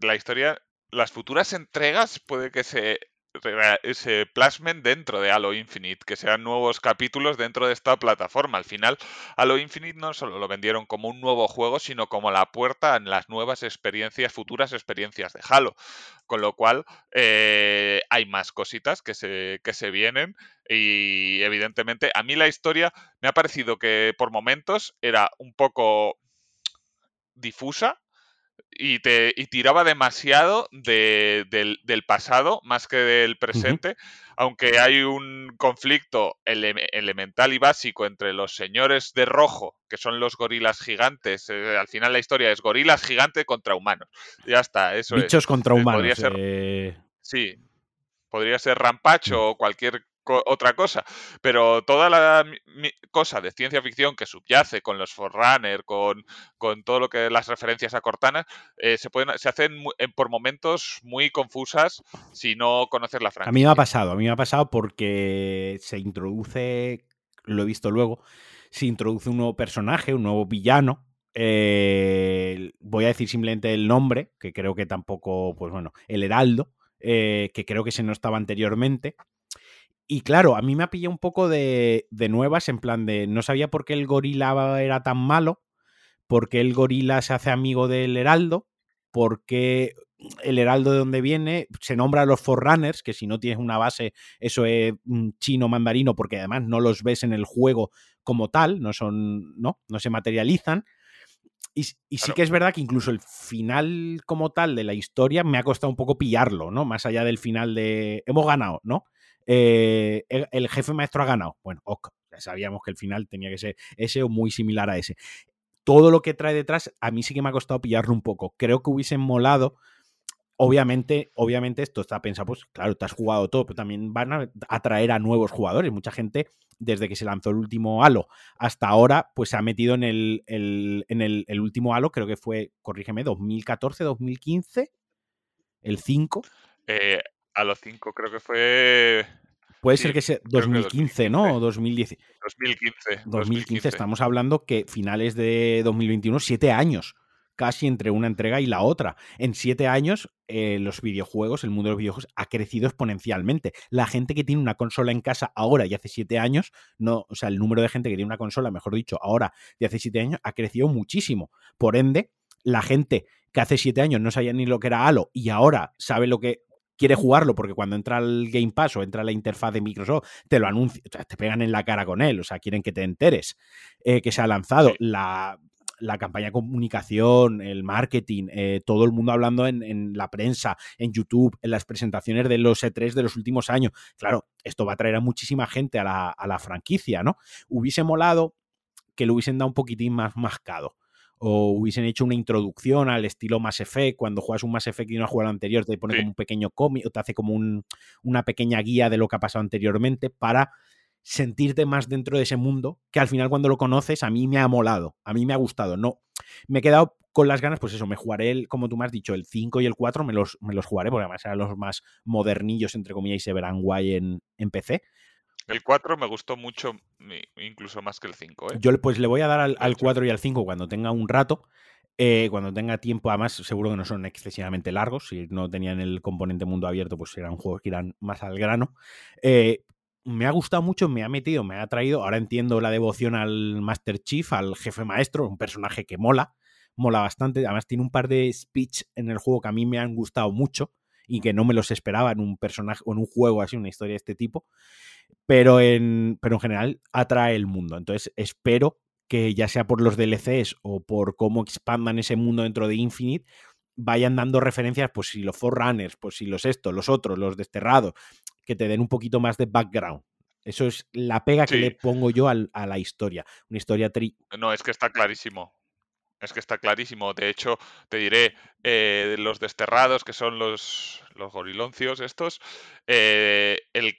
la historia, las futuras entregas puede que se se plasmen dentro de Halo Infinite, que sean nuevos capítulos dentro de esta plataforma. Al final, Halo Infinite no solo lo vendieron como un nuevo juego, sino como la puerta en las nuevas experiencias, futuras experiencias de Halo. Con lo cual, eh, hay más cositas que se, que se vienen y evidentemente a mí la historia me ha parecido que por momentos era un poco difusa y, te, y tiraba demasiado del, pasado más que del presente, aunque hay un conflicto elemental y básico entre los señores de rojo, que son los gorilas gigantes. Eh, al final la historia es gorilas gigantes contra humanos. Ya está, eso Bichos contra eh, humanos. Podría ser, eh. Sí, podría ser Rampacho mm. o cualquier otra cosa. Pero toda la cosa de ciencia ficción que subyace con los Forerunner, con, con todo lo que las referencias a Cortana, eh, se, pueden, se hacen por momentos muy confusas si no conoces la franquicia. A mí me ha pasado, a mí me ha pasado porque se introduce, lo he visto luego, se introduce un nuevo personaje, un nuevo villano, eh, voy a decir simplemente el nombre, que creo que tampoco, pues bueno, el Heraldo, eh, que creo que se no estaba anteriormente. Y claro, a mí me ha pillado un poco de, nuevas, en plan de no sabía por qué el gorila era tan malo, por qué el gorila se hace amigo del heraldo, por qué el heraldo de donde viene se nombra a los Forerunners, que si no tienes una base, eso es chino mandarino, porque además no los ves en el juego como tal, no son, no, no se materializan. Y, sí que es verdad que incluso el final como tal de la historia me ha costado un poco pillarlo, ¿no? Más allá del final de hemos ganado, ¿no? Eh, el, jefe maestro ha ganado. Bueno, ok, ya sabíamos que el final tenía que ser ese o muy similar a ese. Todo lo que trae detrás, a mí sí que me ha costado pillarlo un poco. Creo que hubiesen molado. Obviamente, obviamente esto está pensado, pues claro, te has jugado todo, pero también van a atraer a nuevos jugadores. Mucha gente, desde que se lanzó el último Halo hasta ahora, pues se ha metido en el, en el, último Halo, creo que fue, corrígeme, 2014, 2015, el 5. Eh, a los 5 creo que fue... Puede ser que sea 2015, ¿no? O 2010. 2015, 2015. Estamos hablando que finales de 2021, siete años casi entre una entrega y la otra. En siete años, eh, los videojuegos, el mundo de los videojuegos ha crecido exponencialmente. La gente que tiene una consola en casa ahora y hace siete años, no, o sea, el número de gente que tiene una consola, mejor dicho, ahora y hace siete años, ha crecido muchísimo. Por ende, la gente que hace siete años no sabía ni lo que era Halo y ahora sabe lo que quiere jugarlo porque cuando entra el Game Pass o entra la interfaz de Microsoft, te lo anuncia, te pegan en la cara con él, o sea, quieren que te enteres eh, que se ha lanzado. La, campaña de comunicación, el marketing, eh, todo el mundo hablando en, la prensa, en YouTube, en las presentaciones de los E3 de los últimos años. Claro, esto va a traer a muchísima gente a la, a la franquicia, ¿no? Hubiese molado que lo hubiesen dado un poquitín más mascado o hubiesen hecho una introducción al estilo Mass Effect, cuando juegas un Mass Effect y no has jugado el anterior, te pone como un pequeño cómic o te hace como una pequeña guía de lo que ha pasado anteriormente para sentirte más dentro de ese mundo que al final cuando lo conoces a mí me ha molado, a mí me ha gustado. No, me he quedado con las ganas, pues eso, me jugaré, el, como tú me has dicho, el 5 y el 4 me los, me los jugaré, porque además eran los más modernillos, entre comillas, y se verán guay en, en PC. El 4 me gustó mucho, incluso más que el 5. ¿eh? Yo pues le voy a dar al, 4 y al 5 cuando tenga un rato. Eh, cuando tenga tiempo, además, seguro que no son excesivamente largos. Si no tenían el componente mundo abierto, pues serán juegos que irán más al grano. Eh, me ha gustado mucho, me ha metido, me ha traído. Ahora entiendo la devoción al Master Chief, al jefe maestro, un personaje que mola, mola bastante. Además, tiene un par de speech en el juego que a mí me han gustado mucho y que no me los esperaba en un personaje o en un juego así, una historia de este tipo pero en, pero en general atrae el mundo. Entonces espero que ya sea por los DLCs o por cómo expandan ese mundo dentro de Infinite, vayan dando referencias, pues si los Forerunners, pues si los estos, los otros, los desterrados, que te den un poquito más de background. Eso es la pega que le pongo yo a la historia. Una historia tri. No, es que está clarísimo. Es que está clarísimo. De hecho, te diré, eh, los desterrados, que son los, los goriloncios estos, eh, el,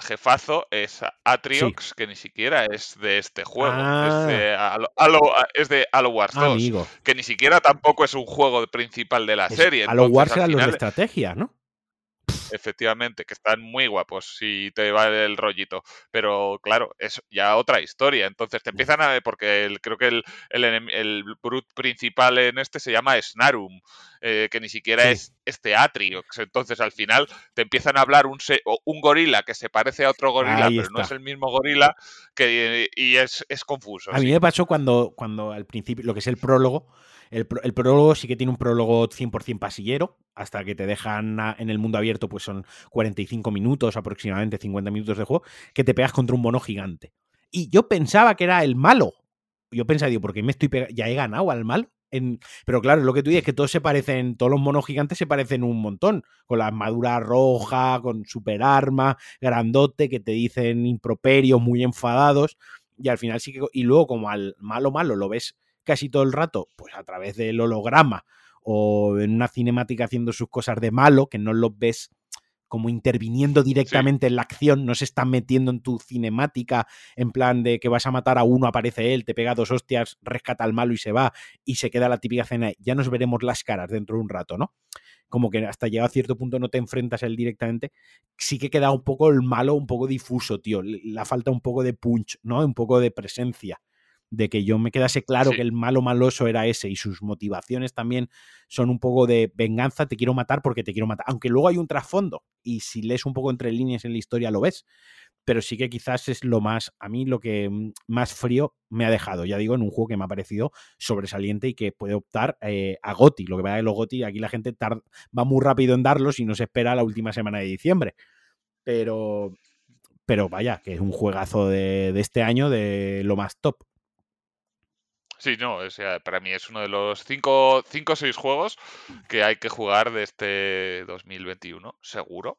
jefazo es Atriox, que ni siquiera es de este juego. Es de Halo, es de Wars 2. Que ni siquiera tampoco es un juego principal de la serie. Halo Wars eran los de estrategia, ¿no? Efectivamente, que están muy guapos si te va el rollito. Pero claro, es ya otra historia. Entonces te empiezan a. Porque creo que el, el, brut principal en este se llama Snarum, eh, que ni siquiera es este Atriox. Entonces al final te empiezan a hablar un, un gorila que se parece a otro gorila, pero no es el mismo gorila, que, y es, es confuso. A mí me pasó cuando, cuando al principio, lo que es el prólogo el, prólogo sí que tiene un prólogo 100% pasillero, hasta que te dejan en el mundo abierto, pues son 45 minutos, aproximadamente 50 minutos de juego, que te pegas contra un mono gigante. Y yo pensaba que era el malo. Yo pensaba, digo, porque me estoy ya he ganado al malo. En... Pero claro, lo que tú dices es que todos se parecen, todos los monos gigantes se parecen un montón, con la armadura roja, con super arma, grandote, que te dicen improperios, muy enfadados, y al final sí que, y luego como al malo malo lo ves casi todo el rato, pues a través del holograma o en una cinemática haciendo sus cosas de malo, que no lo ves como interviniendo directamente en la acción, no se está metiendo en tu cinemática en plan de que vas a matar a uno, aparece él, te pega dos hostias, rescata al malo y se va, y se queda la típica cena. Ya nos veremos las caras dentro de un rato, ¿no? Como que hasta llega a cierto punto no te enfrentas a él directamente. Sí que queda un poco el malo, un poco difuso, tío. La falta un poco de punch, ¿no? Un poco de presencia de que yo me quedase claro que el malo maloso era ese y sus motivaciones también son un poco de venganza, te quiero matar porque te quiero matar, aunque luego hay un trasfondo y si lees un poco entre líneas en la historia lo ves, pero sí que quizás es lo más, a mí lo que mm, más frío me ha dejado, ya digo, en un juego que me ha parecido sobresaliente y que puede optar eh, a Goti, lo que va de los Goti, aquí la gente va muy rápido en darlos y no se espera la última semana de diciembre, pero... Pero vaya, que es un juegazo de, de este año de lo más top. Sí, no, o sea, para mí es uno de los cinco, cinco o seis juegos que hay que jugar de este 2021, seguro.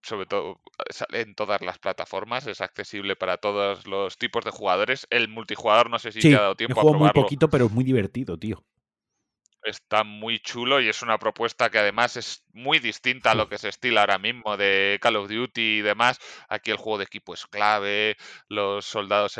Sobre todo sale en todas las plataformas, es accesible para todos los tipos de jugadores. El multijugador no sé si te ha dado tiempo a probarlo. muy poquito, pero es muy divertido, tío está muy chulo y es una propuesta que además es muy distinta a lo que se estila ahora mismo de Call of Duty y demás. Aquí el juego de equipo es clave, los soldados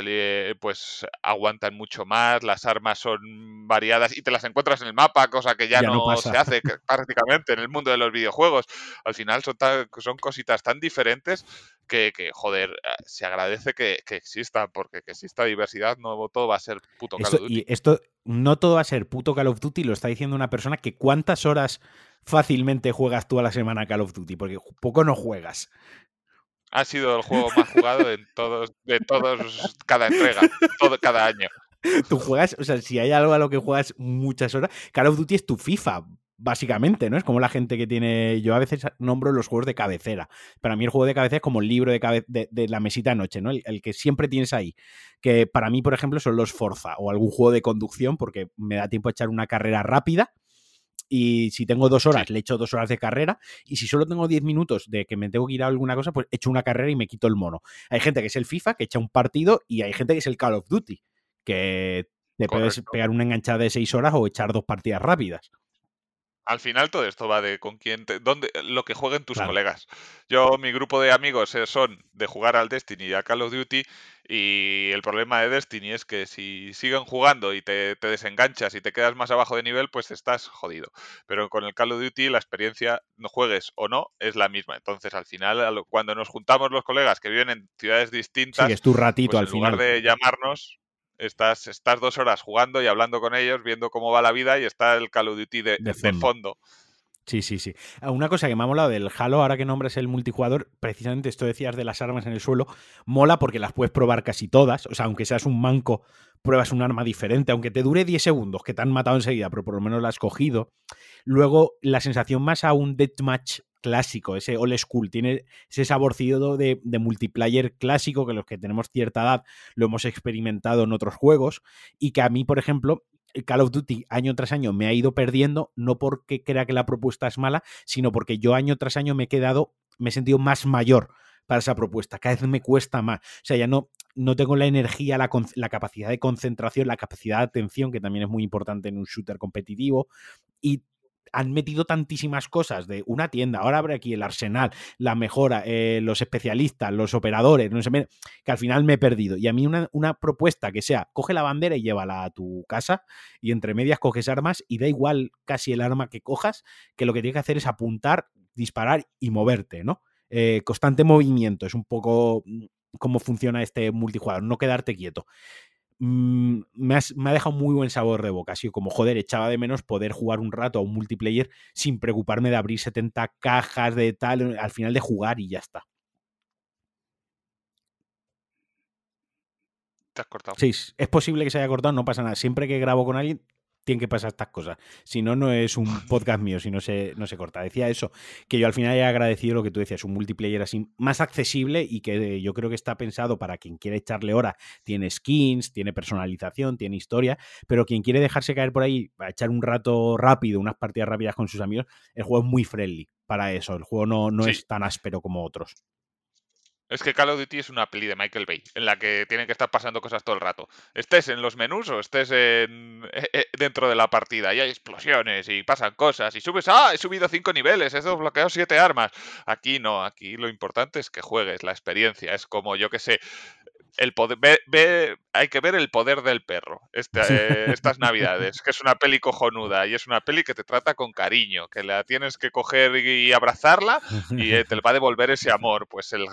pues aguantan mucho más, las armas son variadas y te las encuentras en el mapa, cosa que ya, no, se hace prácticamente en el mundo de los videojuegos. Al final son, son cositas tan diferentes que, joder, ah, se agradece que, exista, porque que exista diversidad, no todo va a ser puto Call of Duty. Y esto no todo va a ser puto Call of Duty, lo está diciendo una persona que cuántas horas fácilmente juegas tú a la semana Call of Duty, porque poco no juegas. Ha sido el juego más jugado en todos, de todos, cada entrega, todo, cada año. [laughs] Tú juegas, o sea, si hay algo a lo que juegas muchas horas, Call of Duty es tu FIFA, básicamente, ¿no? Es como la gente que tiene. Yo a veces nombro los juegos de cabecera. Para mí, el juego de cabecera es como el libro de, de, la mesita de noche, ¿no? El, que siempre tienes ahí. Que para mí, por ejemplo, son los Forza o algún juego de conducción, porque me da tiempo a echar una carrera rápida. Y si tengo dos horas, le echo dos horas de carrera. Y si solo tengo diez minutos de que me tengo que ir a alguna cosa, pues echo una carrera y me quito el mono. Hay gente que es el FIFA, que echa un partido, y hay gente que es el Call of Duty, que te puedes pegar una enganchada de seis horas o echar dos partidas rápidas. Al final todo esto va de con quién, te, dónde, lo que jueguen tus colegas. Yo, mi grupo de amigos eh, son de jugar al Destiny y a Call of Duty y el problema de Destiny es que si siguen jugando y te, desenganchas y te quedas más abajo de nivel, pues estás jodido. Pero con el Call of Duty la experiencia, no juegues o no, es la misma. Entonces al final, cuando nos juntamos los colegas que viven en ciudades distintas, es tu ratito pues al en final. lugar de llamarnos, Estás, estás dos horas jugando y hablando con ellos, viendo cómo va la vida y está el Call of Duty de, fondo. Sí, sí, sí. Ah, una cosa que me ha molado del Halo, ahora que nombres el multijugador, precisamente esto decías de las armas en el suelo, mola porque las puedes probar casi todas. O sea, aunque seas un manco, pruebas un arma diferente, aunque te dure 10 segundos, que te han matado enseguida, pero por lo menos la has cogido. Luego, la sensación más a un deathmatch clásico, ese old school, tiene ese saborcillo de, de, multiplayer clásico que los que tenemos cierta edad lo hemos experimentado en otros juegos y que a mí, por ejemplo, Call of Duty año tras año me ha ido perdiendo, no porque crea que la propuesta es mala, sino porque yo año tras año me he quedado me he sentido más mayor para esa propuesta. Cada vez me cuesta más. O sea, ya no, no tengo la energía, la, la, capacidad de concentración, la capacidad de atención, que también es muy importante en un shooter competitivo. Y han metido tantísimas cosas de una tienda, ahora abre aquí el arsenal, la mejora, eh, los especialistas, los operadores, no sé, que al final me he perdido. Y a mí una, una, propuesta que sea, coge la bandera y llévala a tu casa y entre medias coges armas y da igual casi el arma que cojas, que lo que tienes que hacer es apuntar, disparar y moverte, ¿no? Eh, constante movimiento, es un poco mm, cómo funciona este multijugador, no quedarte quieto. Mm, me, ha dejado muy buen sabor de boca. Así como, joder, echaba de menos poder jugar un rato a un multiplayer sin preocuparme de abrir 70 cajas de tal, al final de jugar y ya está. Te has cortado. Sí, es posible que se haya cortado, no pasa nada. Siempre que grabo con alguien, tienen que pasar estas cosas. Si no, no es un [laughs] podcast mío, si no se, no se corta. Decía eso, que yo al final he agradecido lo que tú decías, un multiplayer así más accesible y que yo creo que está pensado para quien quiere echarle hora. Tiene skins, tiene personalización, tiene historia, pero quien quiere dejarse caer por ahí, a echar un rato rápido, unas partidas rápidas con sus amigos, el juego es muy friendly para eso. El juego no, no es tan áspero como otros. Es que Call of Duty es una peli de Michael Bay, en la que tienen que estar pasando cosas todo el rato. Estés en los menús o estés en, eh, eh, dentro de la partida y hay explosiones y pasan cosas y subes, ah, he subido cinco niveles, he desbloqueado siete armas. Aquí no, aquí lo importante es que juegues, la experiencia. Es como, yo que sé, el poder, ve, hay que ver el poder del perro este, eh, estas [laughs] navidades, que es una peli cojonuda y es una peli que te trata con cariño, que la tienes que coger y abrazarla y eh, te va a devolver ese amor. Pues el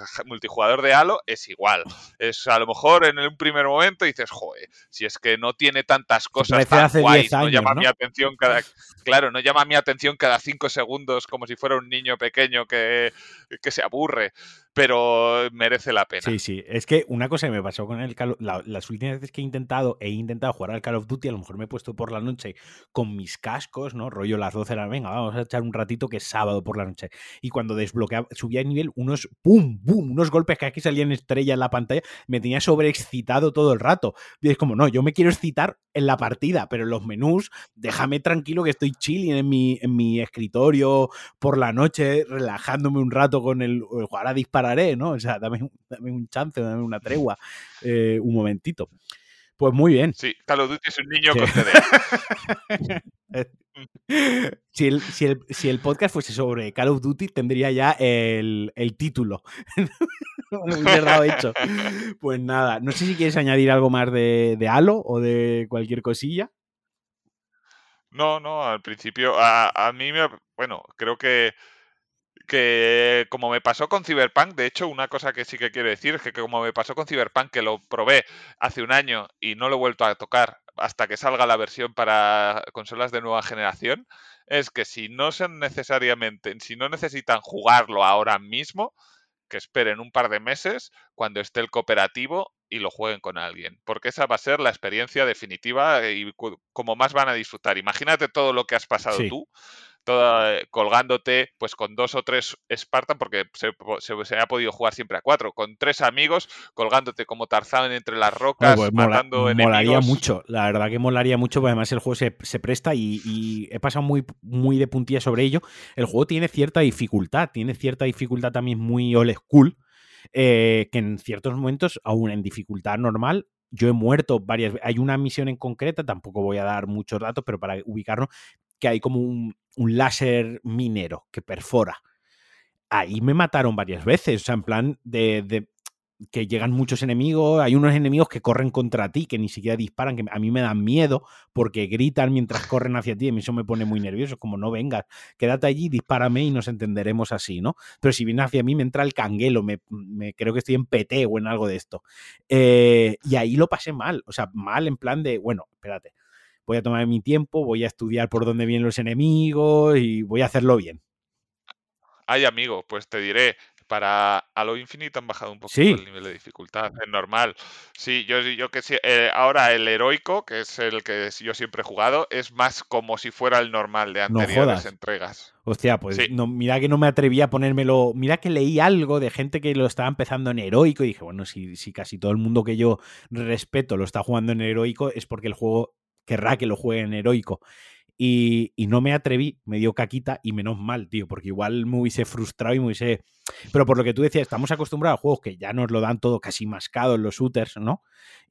multijugador de Halo es igual. Es a lo mejor en un primer momento dices, joder, si es que no tiene tantas cosas tan guays, no llama mi atención cada, claro, no llama mi atención cada cinco segundos como si fuera un niño pequeño que, que se aburre pero merece la pena. Sí, sí. Es que una cosa que me pasó con el Call las últimas veces que he intentado, he intentado jugar al Call of Duty, a lo mejor me he puesto por la noche con mis cascos, ¿no? Rollo las 12 de la venga, vamos a echar un ratito que es sábado por la noche. Y cuando desbloqueaba, subía de nivel, unos pum, pum, unos golpes que aquí salían estrella en la pantalla, me tenía sobreexcitado todo el rato. Y es como, no, yo me quiero excitar en la partida, pero en los menús, déjame tranquilo que estoy chilling en mi, en mi escritorio por la noche, relajándome un rato con el jugar a disparar ¿no? O sea, dame, un chance, dame una tregua, eh, un momentito. Pues muy bien. Sí, Call of Duty es un niño con [laughs] si, el, si, el, si, el, podcast fuese sobre Call of Duty, tendría ya el, el título. [laughs] hecho. Pues nada, no sé si quieres añadir algo más de, de Halo o de cualquier cosilla. No, no, al principio, a, a mí me. Bueno, creo que que como me pasó con Cyberpunk, de hecho, una cosa que sí que quiero decir es que como me pasó con Cyberpunk, que lo probé hace un año y no lo he vuelto a tocar hasta que salga la versión para consolas de nueva generación, es que si no son necesariamente, si no necesitan jugarlo ahora mismo, que esperen un par de meses cuando esté el cooperativo y lo jueguen con alguien, porque esa va a ser la experiencia definitiva y como más van a disfrutar. Imagínate todo lo que has pasado tú toda, eh, colgándote pues con dos o tres Spartan, porque se, se, ha podido jugar siempre a cuatro, con tres amigos, colgándote como Tarzán entre las rocas, pues matando enemigos. Molaría mucho, la verdad que molaría mucho, porque además el juego se, se presta y, he pasado muy, muy de puntilla sobre ello. El juego tiene cierta dificultad, tiene cierta dificultad también muy old school, eh, que en ciertos momentos, aún en dificultad normal, yo he muerto varias veces. Hay una misión en concreta, tampoco voy a dar muchos datos, pero para ubicarlo, que hay como un, un láser minero que perfora. Ahí me mataron varias veces, o sea, en plan de, que llegan muchos enemigos, hay unos enemigos que corren contra ti, que ni siquiera disparan, que a mí me dan miedo porque gritan mientras corren hacia ti, y eso me pone muy nervioso, como no vengas, quédate allí, dispárame y nos entenderemos así, ¿no? Pero si viene hacia mí me entra el canguelo, me, creo que estoy en PT o en algo de esto. Eh, y ahí lo pasé mal, o sea, mal en plan de, bueno, espérate, voy a tomar mi tiempo, voy a estudiar por dónde vienen los enemigos y voy a hacerlo bien. Ay, amigo, pues te diré, para Halo Infinite han bajado un poco el nivel de dificultad, es normal. Sí, yo, yo que sí, eh, ahora el heroico, que es el que yo siempre he jugado, es más como si fuera el normal de anteriores entregas. Hostia, pues no, mira que no me atreví a ponérmelo. Mira que leí algo de gente que lo estaba empezando en heroico y dije, bueno, si, si casi todo el mundo que yo respeto lo está jugando en heroico, es porque el juego querrá que lo juegue en heroico. Y, y, no me atreví, me dio caquita y menos mal, tío, porque igual me hubiese frustrado y me hubiese... Pero por lo que tú decías, estamos acostumbrados a juegos que ya nos lo dan todo casi mascado en los shooters, ¿no?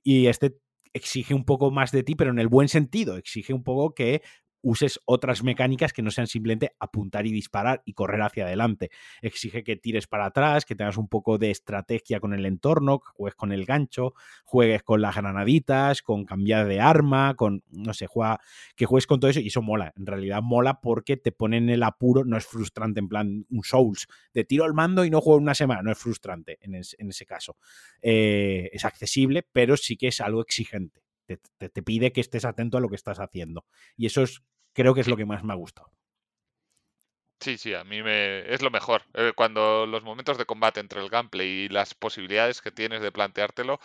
Y este exige un poco más de ti, pero en el buen sentido, exige un poco que uses otras mecánicas que no sean simplemente apuntar y disparar y correr hacia adelante. Exige que tires para atrás, que tengas un poco de estrategia con el entorno, juegues con el gancho, juegues con las granaditas, con cambiar de arma, con, no sé, juega, que juegues con todo eso y eso mola. En realidad mola porque te ponen el apuro, no es frustrante en plan un Souls, de tiro al mando y no juego una semana, no es frustrante en, ese caso. Eh, es accesible, pero sí que es algo exigente. Te, te, pide que estés atento a lo que estás haciendo. Y eso es creo que es lo que más me ha gustado. Sí, sí, a mí me es lo mejor. Eh, cuando los momentos de combate entre el gameplay y las posibilidades que tienes de planteártelo,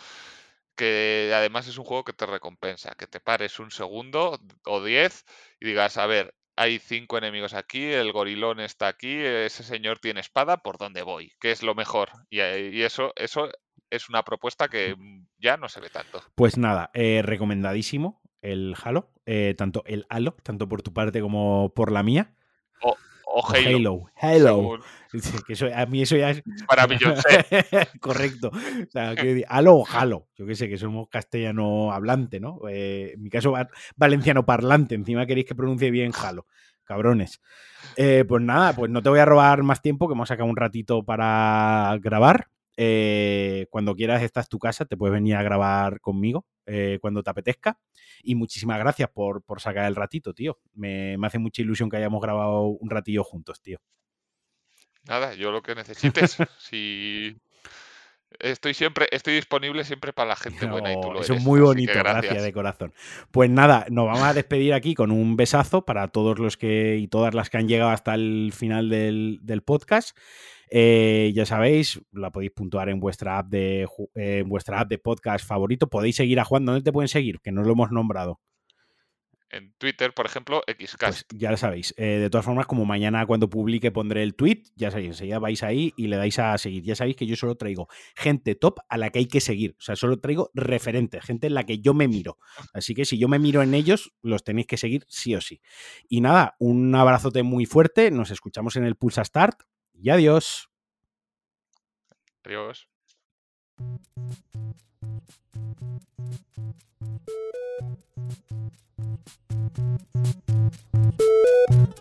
que además es un juego que te recompensa, que te pares un segundo o diez y digas, a ver, hay cinco enemigos aquí, el gorilón está aquí, ese señor tiene espada, ¿por dónde voy? ¿Qué es lo mejor? Y, y eso, eso es una propuesta que ya no se ve tanto. Pues nada, eh, recomendadísimo el Halo, eh, tanto el Halo, tanto por tu parte como por la mía. O, Halo. Halo. [laughs] Que eso, a mí eso ya es. Maravilloso. [laughs] Correcto. O sea, que, Halo o Halo. Yo qué sé, que somos castellano hablante, ¿no? Eh, en mi caso, valenciano parlante. Encima queréis que pronuncie bien Halo. Cabrones. Eh, pues nada, pues no te voy a robar más tiempo, que hemos sacado un ratito para grabar. Cuando quieras, esta es tu casa, te puedes venir a grabar conmigo cuando te apetezca. Y muchísimas gracias por, por sacar el ratito, tío. Me, me, hace mucha ilusión que hayamos grabado un ratillo juntos, tío. Nada, yo lo que necesites. [laughs] si estoy siempre, estoy disponible siempre para la gente buena y tú lo Eso es muy bonito, gracias. de corazón. Pues nada, nos vamos a despedir aquí con un besazo para todos los que y todas las que han llegado hasta el final del, del podcast. Eh, ya sabéis, la podéis puntuar en vuestra app de en vuestra app de podcast favorito. Podéis seguir a Juan. ¿Dónde te pueden seguir? Que no lo hemos nombrado. En Twitter, por ejemplo, Xcast. Pues ya lo sabéis. Eh, de todas formas, como mañana cuando publique pondré el tweet, ya sabéis, enseguida vais ahí y le dais a seguir. Ya sabéis que yo solo traigo gente top a la que hay que seguir. O sea, solo traigo referentes, gente en la que yo me miro. Así que si yo me miro en ellos, los tenéis que seguir sí o sí. Y nada, un abrazote muy fuerte. Nos escuchamos en el Pulsa Start y adiós. Adiós. Thank you.